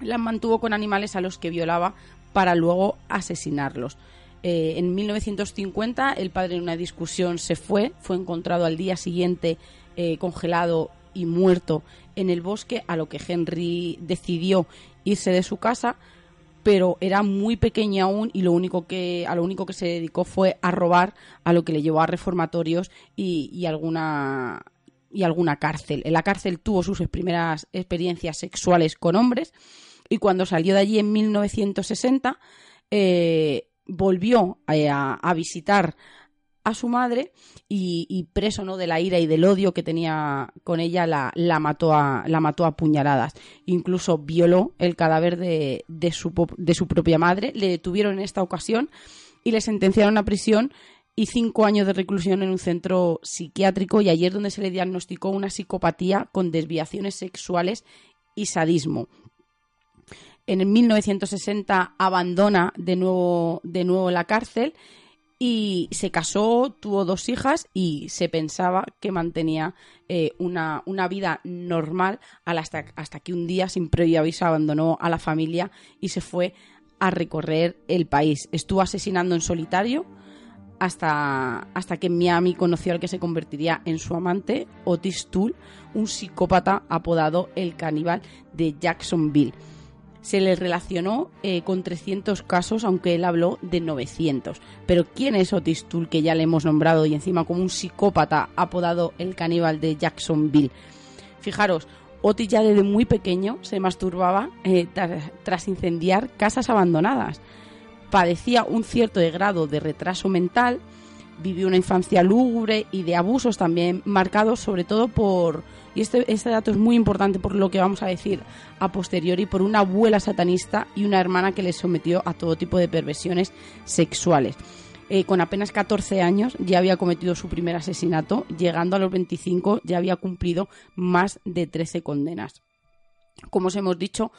las mantuvo con animales a los que violaba para luego asesinarlos. Eh, en 1950 el padre en una discusión se fue, fue encontrado al día siguiente eh, congelado y muerto en el bosque, a lo que Henry decidió irse de su casa, pero era muy pequeño aún y lo único que, a lo único que se dedicó fue a robar, a lo que le llevó a reformatorios y, alguna y alguna cárcel. En la cárcel tuvo sus primeras experiencias sexuales con hombres y cuando salió de allí en 1960 eh, volvió eh, a, visitar a su madre y, preso no de la ira y del odio que tenía con ella la, la mató a la mató a puñaladas incluso violó el cadáver de, de, su, de su propia madre le detuvieron en esta ocasión y le sentenciaron a prisión y cinco años de reclusión en un centro psiquiátrico y ayer donde se le diagnosticó una psicopatía con desviaciones sexuales y sadismo en 1960 abandona de nuevo, de nuevo la cárcel y se casó, tuvo dos hijas y se pensaba que mantenía eh, una, una, vida normal hasta, hasta que un día sin previo aviso abandonó a la familia y se fue a recorrer el país. Estuvo asesinando en solitario hasta, hasta que Miami conoció al que se convertiría en su amante, Otis Toole, un psicópata apodado el caníbal de Jacksonville se le relacionó eh, con 300 casos, aunque él habló de 900. Pero ¿quién es Otis Toole, que ya le hemos nombrado y encima como un psicópata apodado el caníbal de Jacksonville? Fijaros, Otis ya desde muy pequeño se masturbaba eh, tras incendiar casas abandonadas. Padecía un cierto grado de retraso mental, vivió una infancia lúgubre y de abusos también marcados sobre todo por, y este, este dato es muy importante por lo que vamos a decir a posteriori, por una abuela satanista y una hermana que le sometió a todo tipo de perversiones sexuales. Eh, con apenas 14 años ya había cometido su primer asesinato, llegando a los 25 ya había cumplido más de 13 condenas. Como os hemos dicho,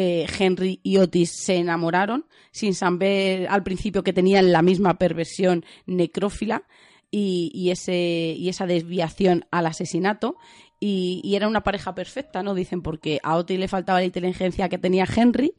eh, Henry y Otis se enamoraron sin saber al principio que tenían la misma perversión necrófila y, ese, y esa desviación al asesinato. Y, y, era una pareja perfecta, ¿no? Dicen, porque a Otis le faltaba la inteligencia que tenía Henry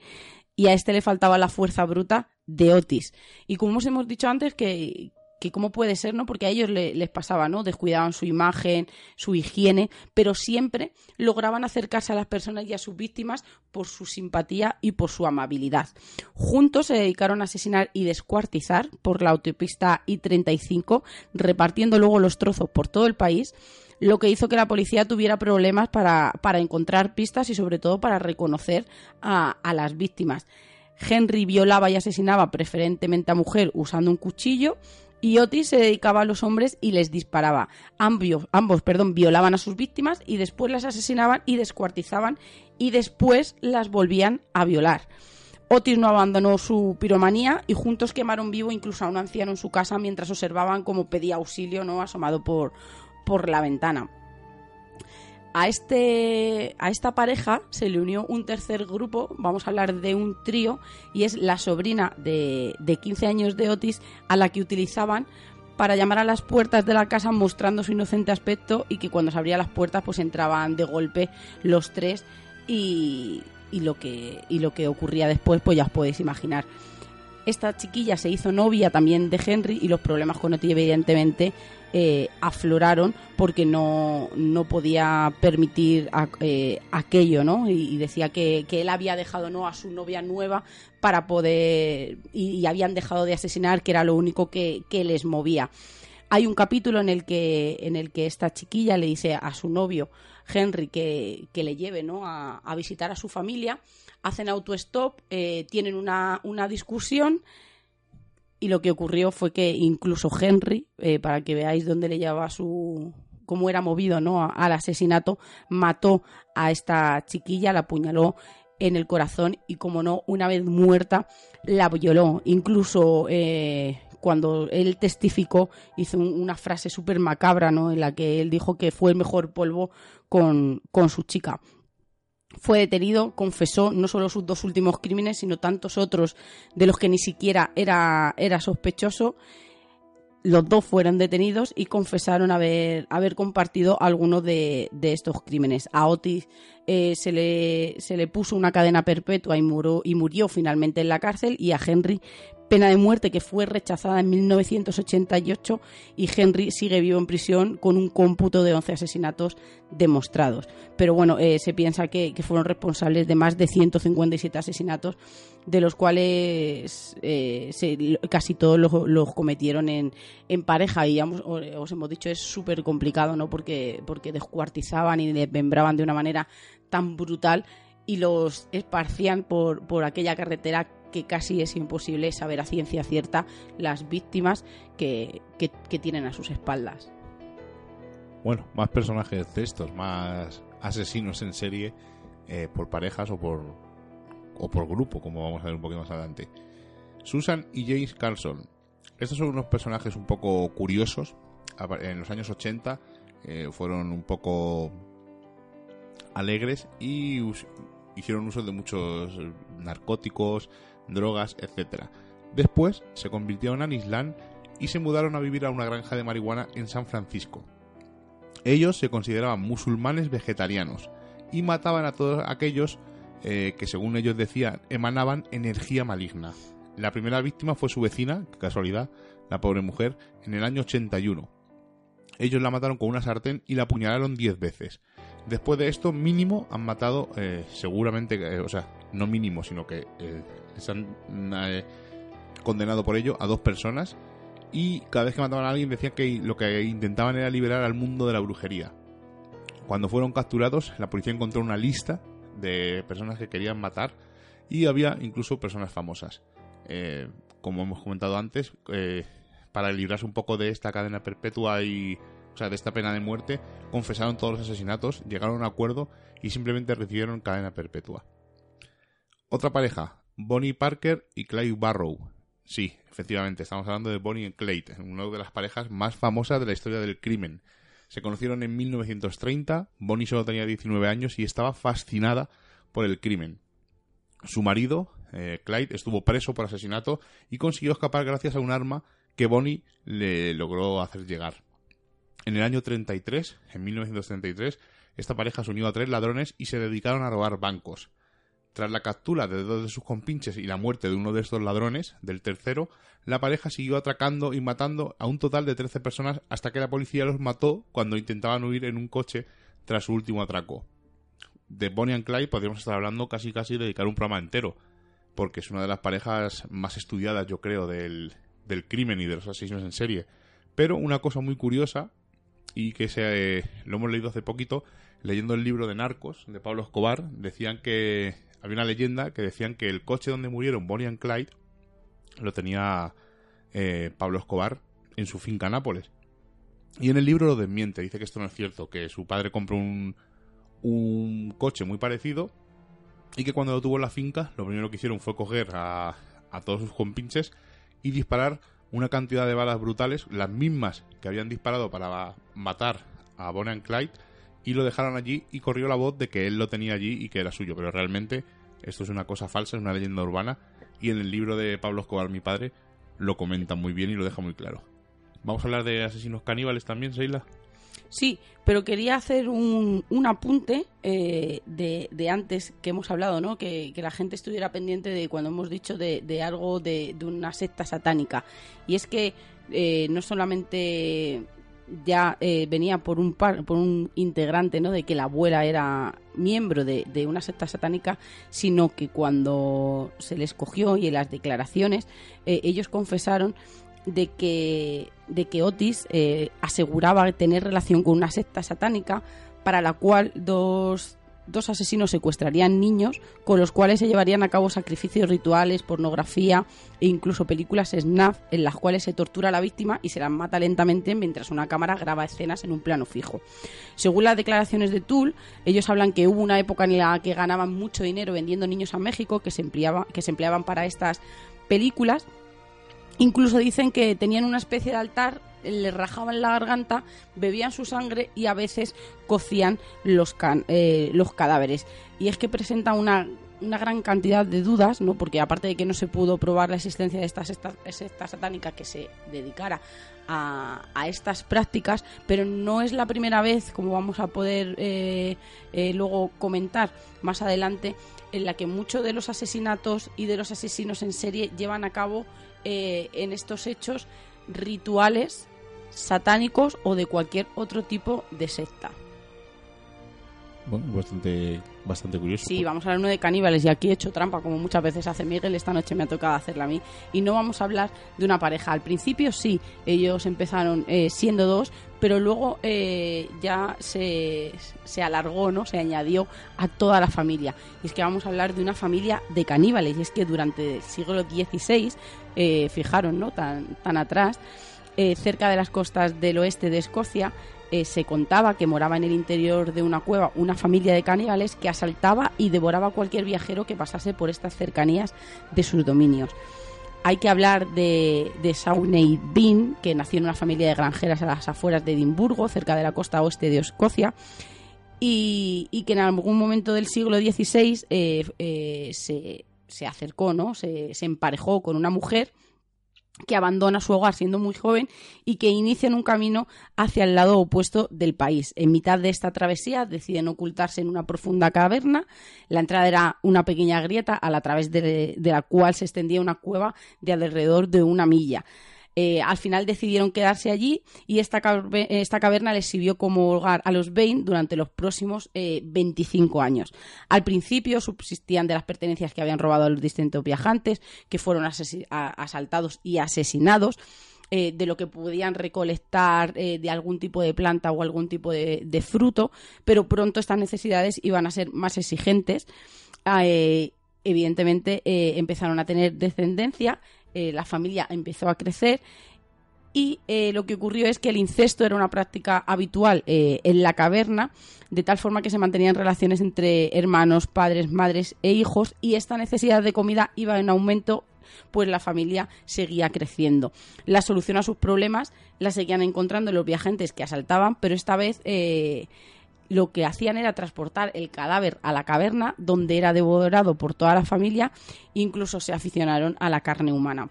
y a este le faltaba la fuerza bruta de Otis. Y como os hemos dicho antes, que, que cómo puede ser, ¿no? Porque a ellos les pasaba, ¿no? Descuidaban su imagen, su higiene, pero siempre lograban acercarse a las personas y a sus víctimas por su simpatía y por su amabilidad. Juntos se dedicaron a asesinar y descuartizar por la autopista I-35, repartiendo luego los trozos por todo el país lo que hizo que la policía tuviera problemas para, para encontrar pistas y sobre todo para reconocer a, a las víctimas. Henry violaba y asesinaba preferentemente a mujer usando un cuchillo y Otis se dedicaba a los hombres y les disparaba. Ambos, perdón, violaban a sus víctimas y después las asesinaban y descuartizaban y después las volvían a violar. Otis no abandonó su piromanía y juntos quemaron vivo incluso a un anciano en su casa mientras observaban cómo pedía auxilio, ¿no? asomado por, por la ventana. A, este, a esta pareja se le unió un tercer grupo, vamos a hablar de un trío, y es la sobrina de, de 15 años de Otis a la que utilizaban para llamar a las puertas de la casa mostrando su inocente aspecto y que cuando se abrían las puertas pues entraban de golpe los tres y, y, lo, que, y lo que ocurría después pues ya os podéis imaginar. Esta chiquilla se hizo novia también de Henry y los problemas con Otis evidentemente eh, afloraron porque no, no podía permitir a, eh, aquello, ¿no? Y, decía que, que, él había dejado no a su novia nueva para poder y, habían dejado de asesinar, que era lo único que, que, les movía. Hay un capítulo en el que en el que esta chiquilla le dice a su novio Henry que, que le lleve ¿no? a, a, visitar a su familia, hacen autostop, eh, tienen una, una discusión y lo que ocurrió fue que incluso Henry, eh, para que veáis dónde le llevaba su cómo era movido ¿no? al asesinato, mató a esta chiquilla, la apuñaló en el corazón y como no, una vez muerta, la violó. Incluso eh, cuando él testificó, hizo una frase súper macabra, ¿no? En la que él dijo que fue el mejor polvo con, con su chica fue detenido, confesó no solo sus dos últimos crímenes, sino tantos otros de los que ni siquiera era, era sospechoso. Los dos fueron detenidos y confesaron haber, haber compartido algunos de, de estos crímenes. A Otis eh, se, le, se le puso una cadena perpetua y, y murió finalmente en la cárcel y a Henry pena de muerte que fue rechazada en 1988 y Henry sigue vivo en prisión con un cómputo de 11 asesinatos demostrados. Pero bueno, eh, se piensa que, fueron responsables de más de 157 asesinatos, de los cuales eh, se, casi todos los, cometieron en, en, pareja y os hemos dicho es súper complicado, ¿no? Porque, porque descuartizaban y desmembraban de una manera tan brutal y los esparcían por, por aquella carretera que casi es imposible saber a ciencia cierta las víctimas que, que, tienen a sus espaldas. Bueno, más personajes de estos, más asesinos en serie eh, por parejas o por, o por grupo, como vamos a ver un poquito más adelante. Susan y James Carlson. Estos son unos personajes un poco curiosos. En los años 80 eh, fueron un poco alegres y hicieron uso de muchos narcóticos, drogas, etc. Después se convirtieron en Islam y se mudaron a vivir a una granja de marihuana en San Francisco. Ellos se consideraban musulmanes vegetarianos y mataban a todos aquellos eh, que, según ellos decían, emanaban energía maligna. La primera víctima fue su vecina, casualidad, la pobre mujer, en el año 81. Ellos la mataron con una sartén y la apuñalaron 10 veces. Después de esto, mínimo han matado, eh, seguramente, eh, o sea, no mínimo, sino que les han eh, condenado por ello a dos personas. Y cada vez que mataban a alguien decían que lo que intentaban era liberar al mundo de la brujería. Cuando fueron capturados, la policía encontró una lista de personas que querían matar y había incluso personas famosas. Eh, como hemos comentado antes, eh, para librarse un poco de esta cadena perpetua y, o sea, de esta pena de muerte, confesaron todos los asesinatos, llegaron a un acuerdo y simplemente recibieron cadena perpetua. Otra pareja, Bonnie Parker y Clyde Barrow. Sí, efectivamente, estamos hablando de Bonnie y Clyde, una de las parejas más famosas de la historia del crimen. Se conocieron en 1930, Bonnie solo tenía 19 años y estaba fascinada por el crimen. Su marido, eh, Clyde, estuvo preso por asesinato y consiguió escapar gracias a un arma que Bonnie le logró hacer llegar. En el año 33, en 1933, esta pareja se unió a tres ladrones y se dedicaron a robar bancos. Tras la captura de dos de sus compinches y la muerte de uno de estos ladrones, del tercero, la pareja siguió atracando y matando a un total de 13 personas hasta que la policía los mató cuando intentaban huir en un coche tras su último atraco. De Bonnie and Clyde podríamos estar hablando casi casi dedicar un programa entero, porque es una de las parejas más estudiadas, yo creo, del, del crimen y de los asesinos en serie. Pero una cosa muy curiosa, y que se, lo hemos leído hace poquito, leyendo el libro de Narcos de Pablo Escobar, decían que había una leyenda que decían que el coche donde murieron Bonnie and Clyde lo tenía eh, Pablo Escobar en su finca Nápoles. Y en el libro lo desmiente, dice que esto no es cierto, que su padre compró un, un coche muy parecido y que cuando lo tuvo en la finca lo primero que hicieron fue coger a, a todos sus compinches y disparar una cantidad de balas brutales, las mismas que habían disparado para matar a Bonnie and Clyde, y lo dejaron allí y corrió la voz de que él lo tenía allí y que era suyo, pero realmente esto es una cosa falsa, es una leyenda urbana, y en el libro de Pablo Escobar, mi padre, lo comenta muy bien y lo deja muy claro. Vamos a hablar de asesinos caníbales también, Seila. Sí, pero quería hacer un, un apunte eh, de, de, antes que hemos hablado, ¿no? Que, que, la gente estuviera pendiente de cuando hemos dicho de, de algo de, de, una secta satánica. Y es que eh, no solamente ya eh, venía por un par, por un integrante, ¿no? De que la abuela era miembro de, de una secta satánica, sino que cuando se les cogió y en las declaraciones eh, ellos confesaron de que, de que Otis eh, aseguraba tener relación con una secta satánica para la cual dos, dos asesinos secuestrarían niños con los cuales se llevarían a cabo sacrificios rituales, pornografía e incluso películas snuff en las cuales se tortura a la víctima y se la mata lentamente mientras una cámara graba escenas en un plano fijo. Según las declaraciones de Tool, ellos hablan que hubo una época en la que ganaban mucho dinero vendiendo niños a México que se, empleaba, que se empleaban para estas películas Incluso dicen que tenían una especie de altar, le rajaban la garganta, bebían su sangre y a veces cocían los, can, eh, los cadáveres. Y es que presenta una, una, gran cantidad de dudas, ¿no? porque aparte de que no se pudo probar la existencia de esta secta, secta satánica que se dedicara a, a, estas prácticas, pero no es la primera vez, como vamos a poder eh, eh, luego comentar más adelante, en la que muchos de los asesinatos y de los asesinos en serie llevan a cabo en estos hechos rituales satánicos o de cualquier otro tipo de secta. Bueno, bastante, bastante curioso. Sí, vamos a hablar uno de caníbales y aquí he hecho trampa como muchas veces hace Miguel, esta noche me ha tocado hacerla a mí. Y no vamos a hablar de una pareja. Al principio sí, ellos empezaron eh, siendo dos, pero luego eh, ya se, se alargó, ¿no? Se añadió a toda la familia. Y es que vamos a hablar de una familia de caníbales. Y es que durante el siglo XVI, eh, fijaron, ¿no? Tan, tan atrás, eh, cerca de las costas del oeste de Escocia, eh, se contaba que moraba en el interior de una cueva una familia de caníbales que asaltaba y devoraba a cualquier viajero que pasase por estas cercanías de sus dominios. Hay que hablar de, de Bean, que nació en una familia de granjeras a las afueras de Edimburgo, cerca de la costa oeste de Escocia, y, que en algún momento del siglo XVI eh, se, se, acercó, ¿no? Se emparejó con una mujer que abandona su hogar siendo muy joven y que inician un camino hacia el lado opuesto del país. En mitad de esta travesía deciden ocultarse en una profunda caverna. La entrada era una pequeña grieta a, la, través de, de la cual se extendía una cueva de alrededor de una milla. Eh, al final decidieron quedarse allí y esta, esta, caverna les sirvió como hogar a los Bain durante los próximos eh, 25 años. Al principio subsistían de las pertenencias que habían robado a los distintos viajantes, que fueron asaltados y asesinados. eh, de lo que podían recolectar eh, de algún tipo de planta o algún tipo de, fruto, pero pronto estas necesidades iban a ser más exigentes. Ah, evidentemente empezaron a tener descendencia, la familia empezó a crecer y lo que ocurrió es que el incesto era una práctica habitual en la caverna, de tal forma que se mantenían relaciones entre hermanos, padres, madres e hijos y esta necesidad de comida iba en aumento pues la familia seguía creciendo. La solución a sus problemas la seguían encontrando los viajantes que asaltaban, pero esta vez eh, lo que hacían era transportar el cadáver a la caverna, donde era devorado por toda la familia, incluso se aficionaron a la carne humana.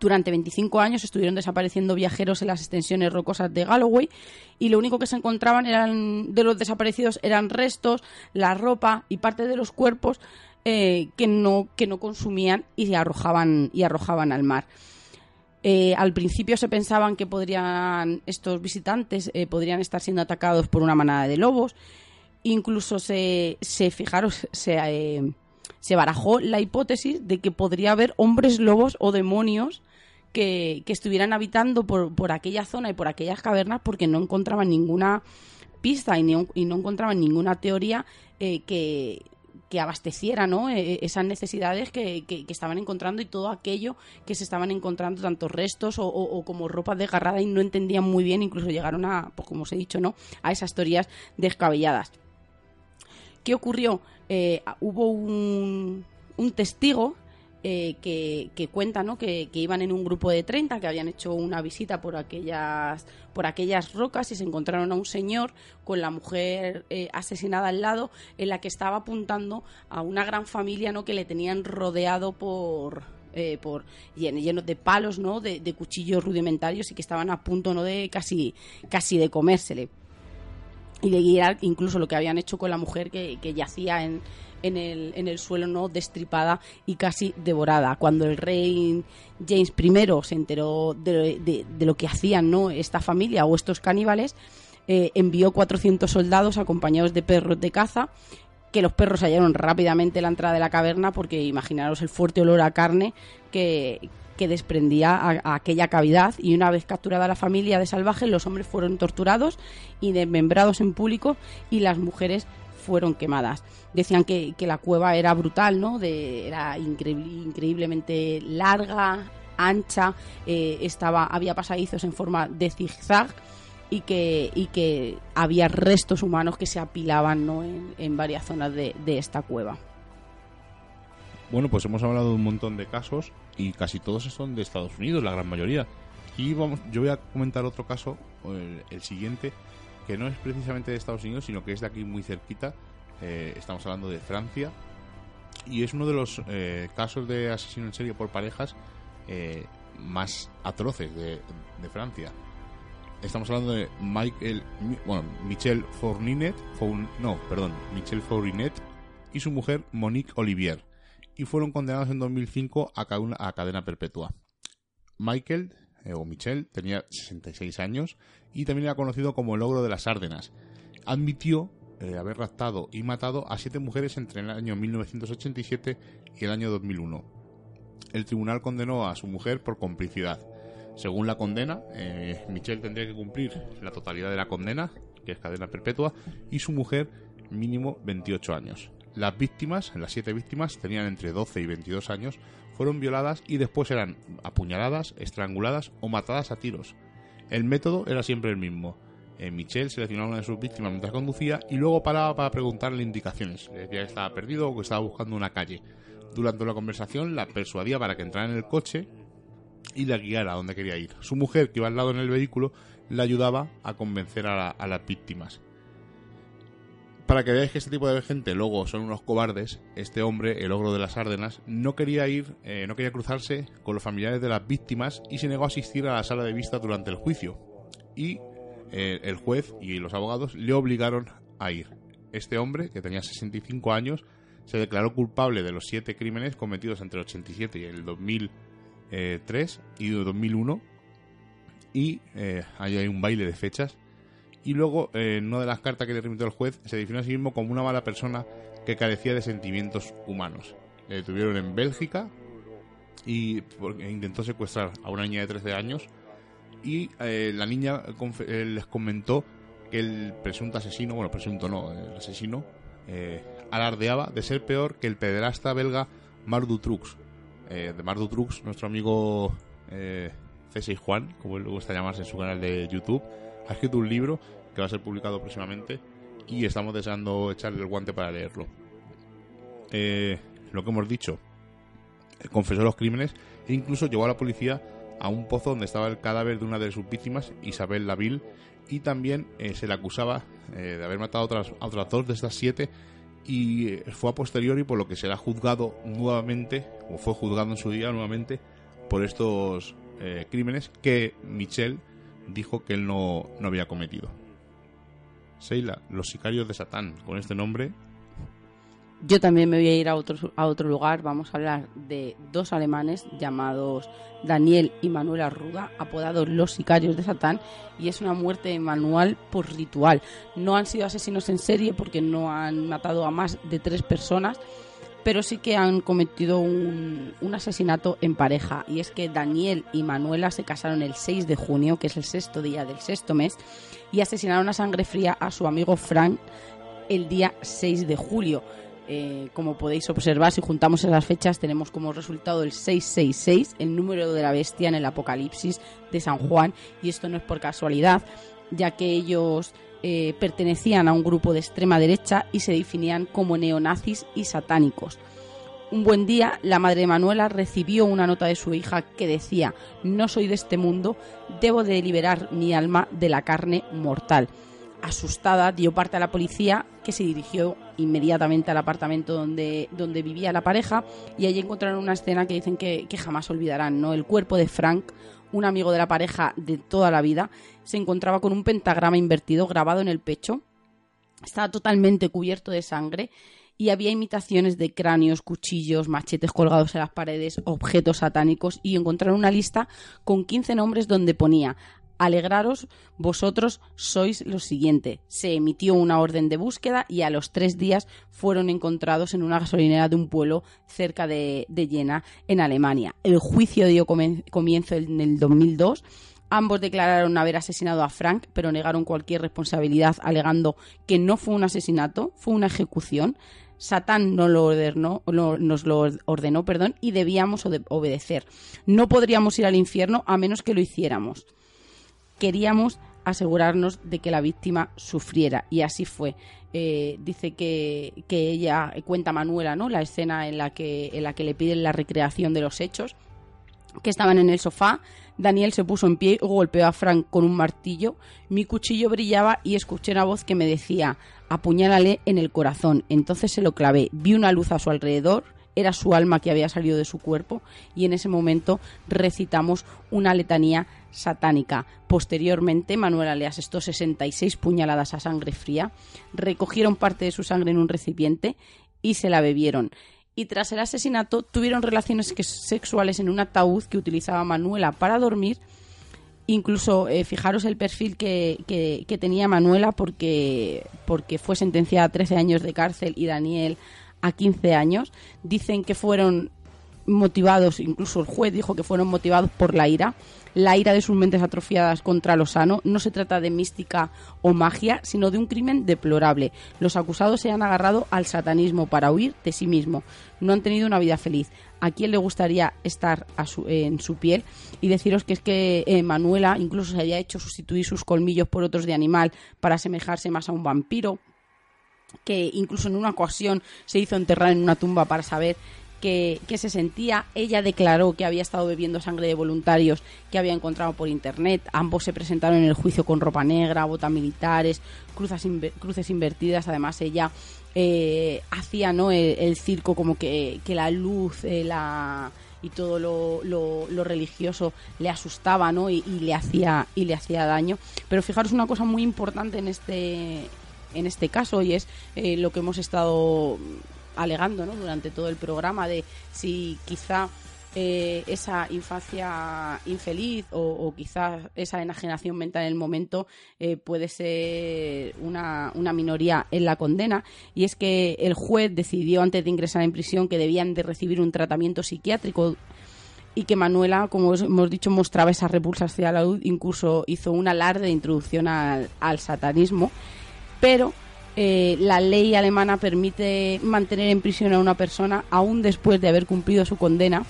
Durante 25 años estuvieron desapareciendo viajeros en las extensiones rocosas de Galloway y lo único que se encontraban eran de los desaparecidos eran restos, la ropa y parte de los cuerpos eh, que, no, que no consumían y arrojaban, y arrojaban al mar. Eh, al principio se pensaban que podrían estos visitantes eh, podrían estar siendo atacados por una manada de lobos. Incluso se, se fijaron, se, se barajó la hipótesis de que podría haber hombres lobos o demonios que, que estuvieran habitando por, por, aquella zona y por aquellas cavernas porque no encontraban ninguna pista y, y no encontraban ninguna teoría que, que abasteciera ¿no? E, e, esas necesidades que, que, estaban encontrando y todo aquello que se estaban encontrando, tanto restos o, como ropa desgarrada y no entendían muy bien, incluso llegaron a, pues como os he dicho, ¿no? a esas teorías descabelladas. ¿Qué ocurrió? Eh, hubo un, un testigo eh, que, que, cuenta ¿no? Que, iban en un grupo de 30 que habían hecho una visita por aquellas, por aquellas rocas y se encontraron a un señor con la mujer eh, asesinada al lado en la que estaba apuntando a una gran familia ¿no? que le tenían rodeado por, eh, por llenos de palos, ¿no? De, cuchillos rudimentarios y que estaban a punto, ¿no? De casi, casi de comérsele. Y de guiar incluso lo que habían hecho con la mujer que, que yacía en, en el, en el suelo no destripada y casi devorada. Cuando el rey James I se enteró de, lo que hacían ¿no? esta familia o estos caníbales, eh, envió 400 soldados acompañados de perros de caza que los perros hallaron rápidamente la entrada de la caverna porque imaginaros el fuerte olor a carne que, que desprendía a, aquella cavidad y una vez capturada la familia de salvajes los hombres fueron torturados y desmembrados en público y las mujeres fueron quemadas. Decían que, la cueva era brutal, ¿no? De, era increíblemente larga, ancha, eh, estaba, había pasadizos en forma de zigzag y que, y que había restos humanos que se apilaban ¿no? en, varias zonas de, esta cueva. Bueno, pues hemos hablado de un montón de casos y casi todos son de Estados Unidos, la gran mayoría. Y vamos, yo voy a comentar otro caso, el siguiente, que no es precisamente de Estados Unidos, sino que es de aquí muy cerquita. Eh, estamos hablando de Francia. Y es uno de los eh, casos de asesino en serie por parejas eh, más atroces de, Francia. Estamos hablando de Michael, bueno, Michel Fourninet, no, perdón, Michel Fourninet y su mujer Monique Olivier. Y fueron condenados en 2005 a, a cadena perpetua. Michael eh, o Michel, tenía 66 años y también era conocido como el ogro de las Árdenas. Admitió eh, haber raptado y matado a siete mujeres entre el año 1987 y el año 2001. El tribunal condenó a su mujer por complicidad. Según la condena, eh, Michel tendría que cumplir la totalidad de la condena, que es cadena perpetua, y su mujer mínimo 28 años. Las víctimas, las siete víctimas, tenían entre 12 y 22 años, fueron violadas y después eran apuñaladas, estranguladas o matadas a tiros. El método era siempre el mismo. Eh, Michelle seleccionaba a una de sus víctimas mientras conducía y luego paraba para preguntarle indicaciones. Le decía que estaba perdido o que estaba buscando una calle. Durante la conversación la persuadía para que entrara en el coche y la guiara a donde quería ir. Su mujer, que iba al lado en el vehículo, le ayudaba a convencer a las víctimas. Para que veáis que este tipo de gente luego son unos cobardes, este hombre, el ogro de las Árdenas, no quería ir, eh, no quería cruzarse con los familiares de las víctimas y se negó a asistir a la sala de vista durante el juicio. Y eh, el juez y los abogados le obligaron a ir. Este hombre, que tenía 65 años, se declaró culpable de los siete crímenes cometidos entre el 87 y el 2003 y el 2001. Y eh, ahí hay un baile de fechas y luego eh, en una de las cartas que le remitió el juez se definió a sí mismo como una mala persona que carecía de sentimientos humanos. Le detuvieron en Bélgica y intentó secuestrar a una niña de 13 años y eh, la niña eh, les comentó que el presunto asesino, bueno, presunto no, el asesino, eh, alardeaba de ser peor que el pederasta belga Mardu Trux. De Mardu Trux, nuestro amigo eh, C6 Juan, como él le gusta llamarse en su canal de YouTube, ha escrito un libro que va a ser publicado próximamente y estamos deseando echarle el guante para leerlo. Eh, lo que hemos dicho, eh, confesó los crímenes e incluso llevó a la policía a un pozo donde estaba el cadáver de una de sus víctimas, Isabel Laville, y también eh, se le acusaba de haber matado a otras, a otras dos de estas siete y fue a posteriori por lo que será juzgado nuevamente, o fue juzgado en su día nuevamente, por estos crímenes que Michel dijo que él no, no había cometido. Seila, los sicarios de Satán, con este nombre, Yo también me voy a ir a otro, a otro lugar. Vamos a hablar de dos alemanes llamados Daniel y Manuel Arruda, apodados los sicarios de Satán, y es una muerte manual por ritual. No han sido asesinos en serie porque no han matado a más de tres personas, pero sí que han cometido un, un asesinato en pareja. Y es que Daniel y Manuela se casaron el 6 de junio, que es el sexto día del sexto mes, y asesinaron a sangre fría a su amigo Frank el día 6 de julio. Eh, como podéis observar, si juntamos esas fechas, tenemos como resultado el 666, el número de la bestia en el Apocalipsis de San Juan, y esto no es por casualidad, ya que ellos eh, pertenecían a un grupo de extrema derecha y se definían como neonazis y satánicos. Un buen día, la madre de Manuela recibió una nota de su hija que decía, no soy de este mundo, debo de liberar mi alma de la carne mortal asustada, dio parte a la policía, que se dirigió inmediatamente al apartamento donde, donde vivía la pareja, y allí encontraron una escena que dicen que, que jamás olvidarán, ¿no? El cuerpo de Frank, un amigo de la pareja de toda la vida, se encontraba con un pentagrama invertido grabado en el pecho, estaba totalmente cubierto de sangre, y había imitaciones de cráneos, cuchillos, machetes colgados en las paredes, objetos satánicos, y encontraron una lista con 15 nombres donde ponía Alegraros, vosotros sois lo siguiente. Se emitió una orden de búsqueda y a los tres días fueron encontrados en una gasolinera de un pueblo cerca de, de Jena, en Alemania. El juicio dio comienzo en el 2002. Ambos declararon haber asesinado a Frank, pero negaron cualquier responsabilidad, alegando que no fue un asesinato, fue una ejecución. Satán no lo ordenó, lo- nos lo ordenó, perdón, y debíamos obedecer. No podríamos ir al infierno a menos que lo hiciéramos queríamos asegurarnos de que la víctima sufriera y así fue. Eh, dice que, que ella cuenta Manuela, ¿no? La escena en la que en la que le piden la recreación de los hechos, que estaban en el sofá. Daniel se puso en pie y golpeó a Frank con un martillo. Mi cuchillo brillaba y escuché una voz que me decía: apuñálale en el corazón. Entonces se lo clavé. Vi una luz a su alrededor. Era su alma que había salido de su cuerpo y en ese momento recitamos una letanía satánica. Posteriormente, Manuela le asestó 66 puñaladas a sangre fría, recogieron parte de su sangre en un recipiente y se la bebieron. Y tras el asesinato tuvieron relaciones sexuales en un ataúd que utilizaba Manuela para dormir. Incluso, eh, fijaros el perfil que, que- que tenía Manuela porque, porque fue sentenciada a 13 años de cárcel y Daniel a 15 años. Dicen que fueron motivados, incluso el juez dijo que fueron motivados por la ira, la ira de sus mentes atrofiadas contra lo sano. No se trata de mística o magia, sino de un crimen deplorable. Los acusados se han agarrado al satanismo para huir de sí mismo. No han tenido una vida feliz. ¿A quién le gustaría estar a su- en su piel? Y deciros que es que eh, Manuela incluso se había hecho sustituir sus colmillos por otros de animal para asemejarse más a un vampiro que incluso en una ocasión se hizo enterrar en una tumba para saber que, que se sentía. Ella declaró que había estado bebiendo sangre de voluntarios que había encontrado por internet. Ambos se presentaron en el juicio con ropa negra, botas militares, cruzas cruces invertidas. Además, ella eh, hacía ¿no? el, circo como que, que la luz, eh, la y todo lo, lo- lo religioso le asustaba ¿no? y le hacía y le hacía daño pero fijaros una cosa muy importante en este en este caso y es eh, lo que hemos estado alegando ¿no? durante todo el programa de si quizá eh, esa infancia infeliz o, o quizá esa enajenación mental en el momento eh, puede ser una, una minoría en la condena y es que el juez decidió antes de ingresar en prisión que debían de recibir un tratamiento psiquiátrico y que Manuela, como hemos dicho, mostraba esa repulsa hacia la luz, incluso hizo un alarde de introducción al, satanismo, pero eh, la ley alemana permite mantener en prisión a una persona aún después de haber cumplido su condena,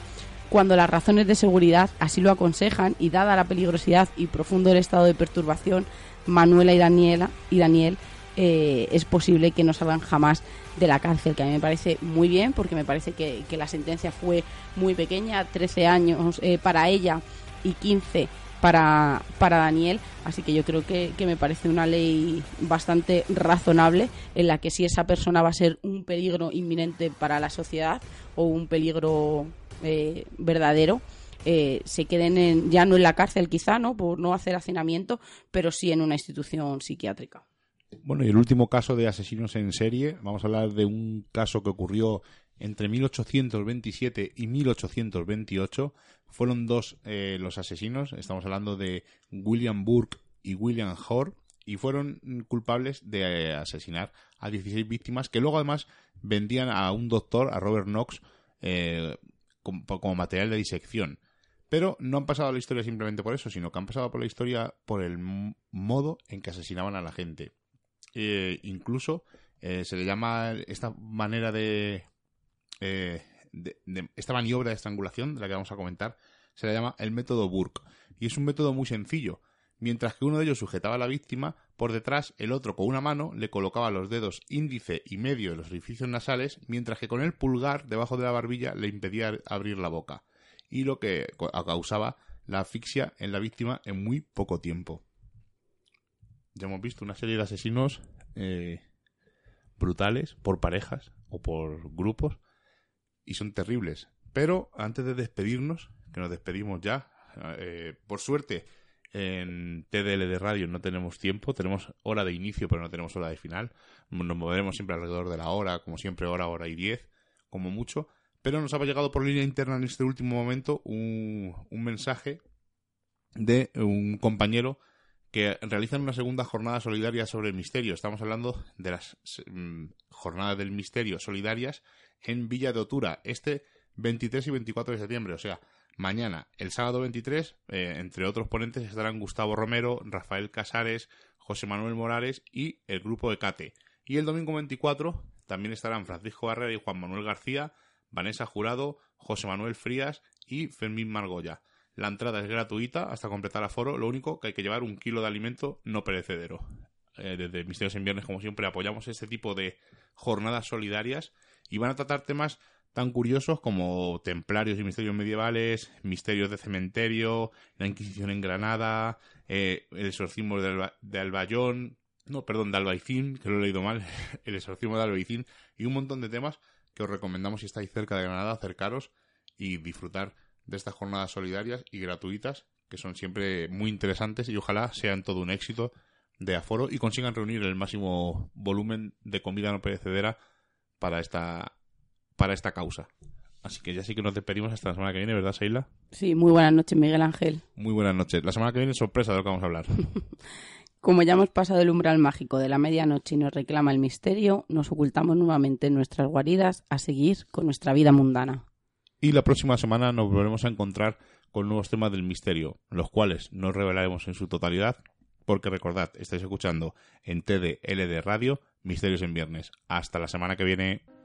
cuando las razones de seguridad así lo aconsejan y dada la peligrosidad y profundo el estado de perturbación, Manuela y Daniela y Daniel eh, es posible que no salgan jamás de la cárcel, que a mí me parece muy bien, porque me parece que, la sentencia fue muy pequeña, 13 años eh, para ella y 15 para, para Daniel, así que yo creo que, me parece una ley bastante razonable en la que si esa persona va a ser un peligro inminente para la sociedad o un peligro eh, verdadero, eh, se queden en, ya no en la cárcel quizá, ¿no? Por no hacer hacinamiento, pero sí en una institución psiquiátrica. Bueno, y el último caso de asesinos en serie, vamos a hablar de un caso que ocurrió entre 1827 y 1828. Fueron dos eh, los asesinos, estamos hablando de William Burke y William Hoare, y fueron culpables de eh, asesinar a 16 víctimas que luego además vendían a un doctor, a Robert Knox, eh, como, material de disección. Pero no han pasado a la historia simplemente por eso, sino que han pasado por la historia por el modo en que asesinaban a la gente. Incluso se le llama esta manera eh, de, esta maniobra de estrangulación de la que vamos a comentar se le llama el método Burke. Y es un método muy sencillo. Mientras que uno de ellos sujetaba a la víctima por detrás el otro con una mano le colocaba los dedos índice y medio de los orificios nasales mientras que con el pulgar debajo de la barbilla le impedía abrir la boca. Y lo que causaba la asfixia en la víctima en muy poco tiempo. Ya hemos visto una serie de asesinos eh, brutales por parejas o por grupos y son terribles. Pero antes de despedirnos, que nos despedimos ya, eh, por suerte en TDL de radio no tenemos tiempo, tenemos hora de inicio pero no tenemos hora de final, nos moveremos siempre alrededor de la hora, como siempre hora, hora y diez, como mucho, pero nos ha llegado por línea interna en este último momento un, un mensaje de un compañero que realizan una segunda jornada solidaria sobre el misterio. Estamos hablando de las mm, jornadas del misterio solidarias en Villa de Otura, este 23 y 24 de septiembre, o sea, mañana, el sábado 23, eh, entre otros ponentes estarán Gustavo Romero, Rafael Casares, José Manuel Morales y el grupo de Cate. Y el domingo 24 también estarán Francisco Barrera y Juan Manuel García, Vanessa Jurado, José Manuel Frías y Fermín Margoya. La entrada es gratuita hasta completar aforo. Lo único que hay que llevar un kilo de alimento no perecedero. Eh, desde Misterios en Viernes, como siempre, apoyamos este tipo de jornadas solidarias y van a tratar temas tan curiosos como templarios y misterios medievales, misterios de cementerio, la Inquisición en Granada, eh, el exorcismo de, de Albayón, no, perdón, de Albaicín, que lo he leído mal, *laughs* el exorcismo de Albaicín y un montón de temas que os recomendamos si estáis cerca de Granada, acercaros y disfrutar de estas jornadas solidarias y gratuitas, que son siempre muy interesantes y ojalá sean todo un éxito de aforo y consigan reunir el máximo volumen de comida no perecedera para esta, para esta causa. Así que ya sí que nos despedimos hasta la semana que viene, ¿verdad, Seila? Sí, muy buenas noches, Miguel Ángel. Muy buenas noches. La semana que viene sorpresa de lo que vamos a hablar. *laughs* Como ya hemos pasado el umbral mágico de la medianoche y nos reclama el misterio, nos ocultamos nuevamente en nuestras guaridas a seguir con nuestra vida mundana. Y la próxima semana nos volveremos a encontrar con nuevos temas del misterio, los cuales no revelaremos en su totalidad, porque recordad, estáis escuchando en TDLD Radio Misterios en Viernes. Hasta la semana que viene.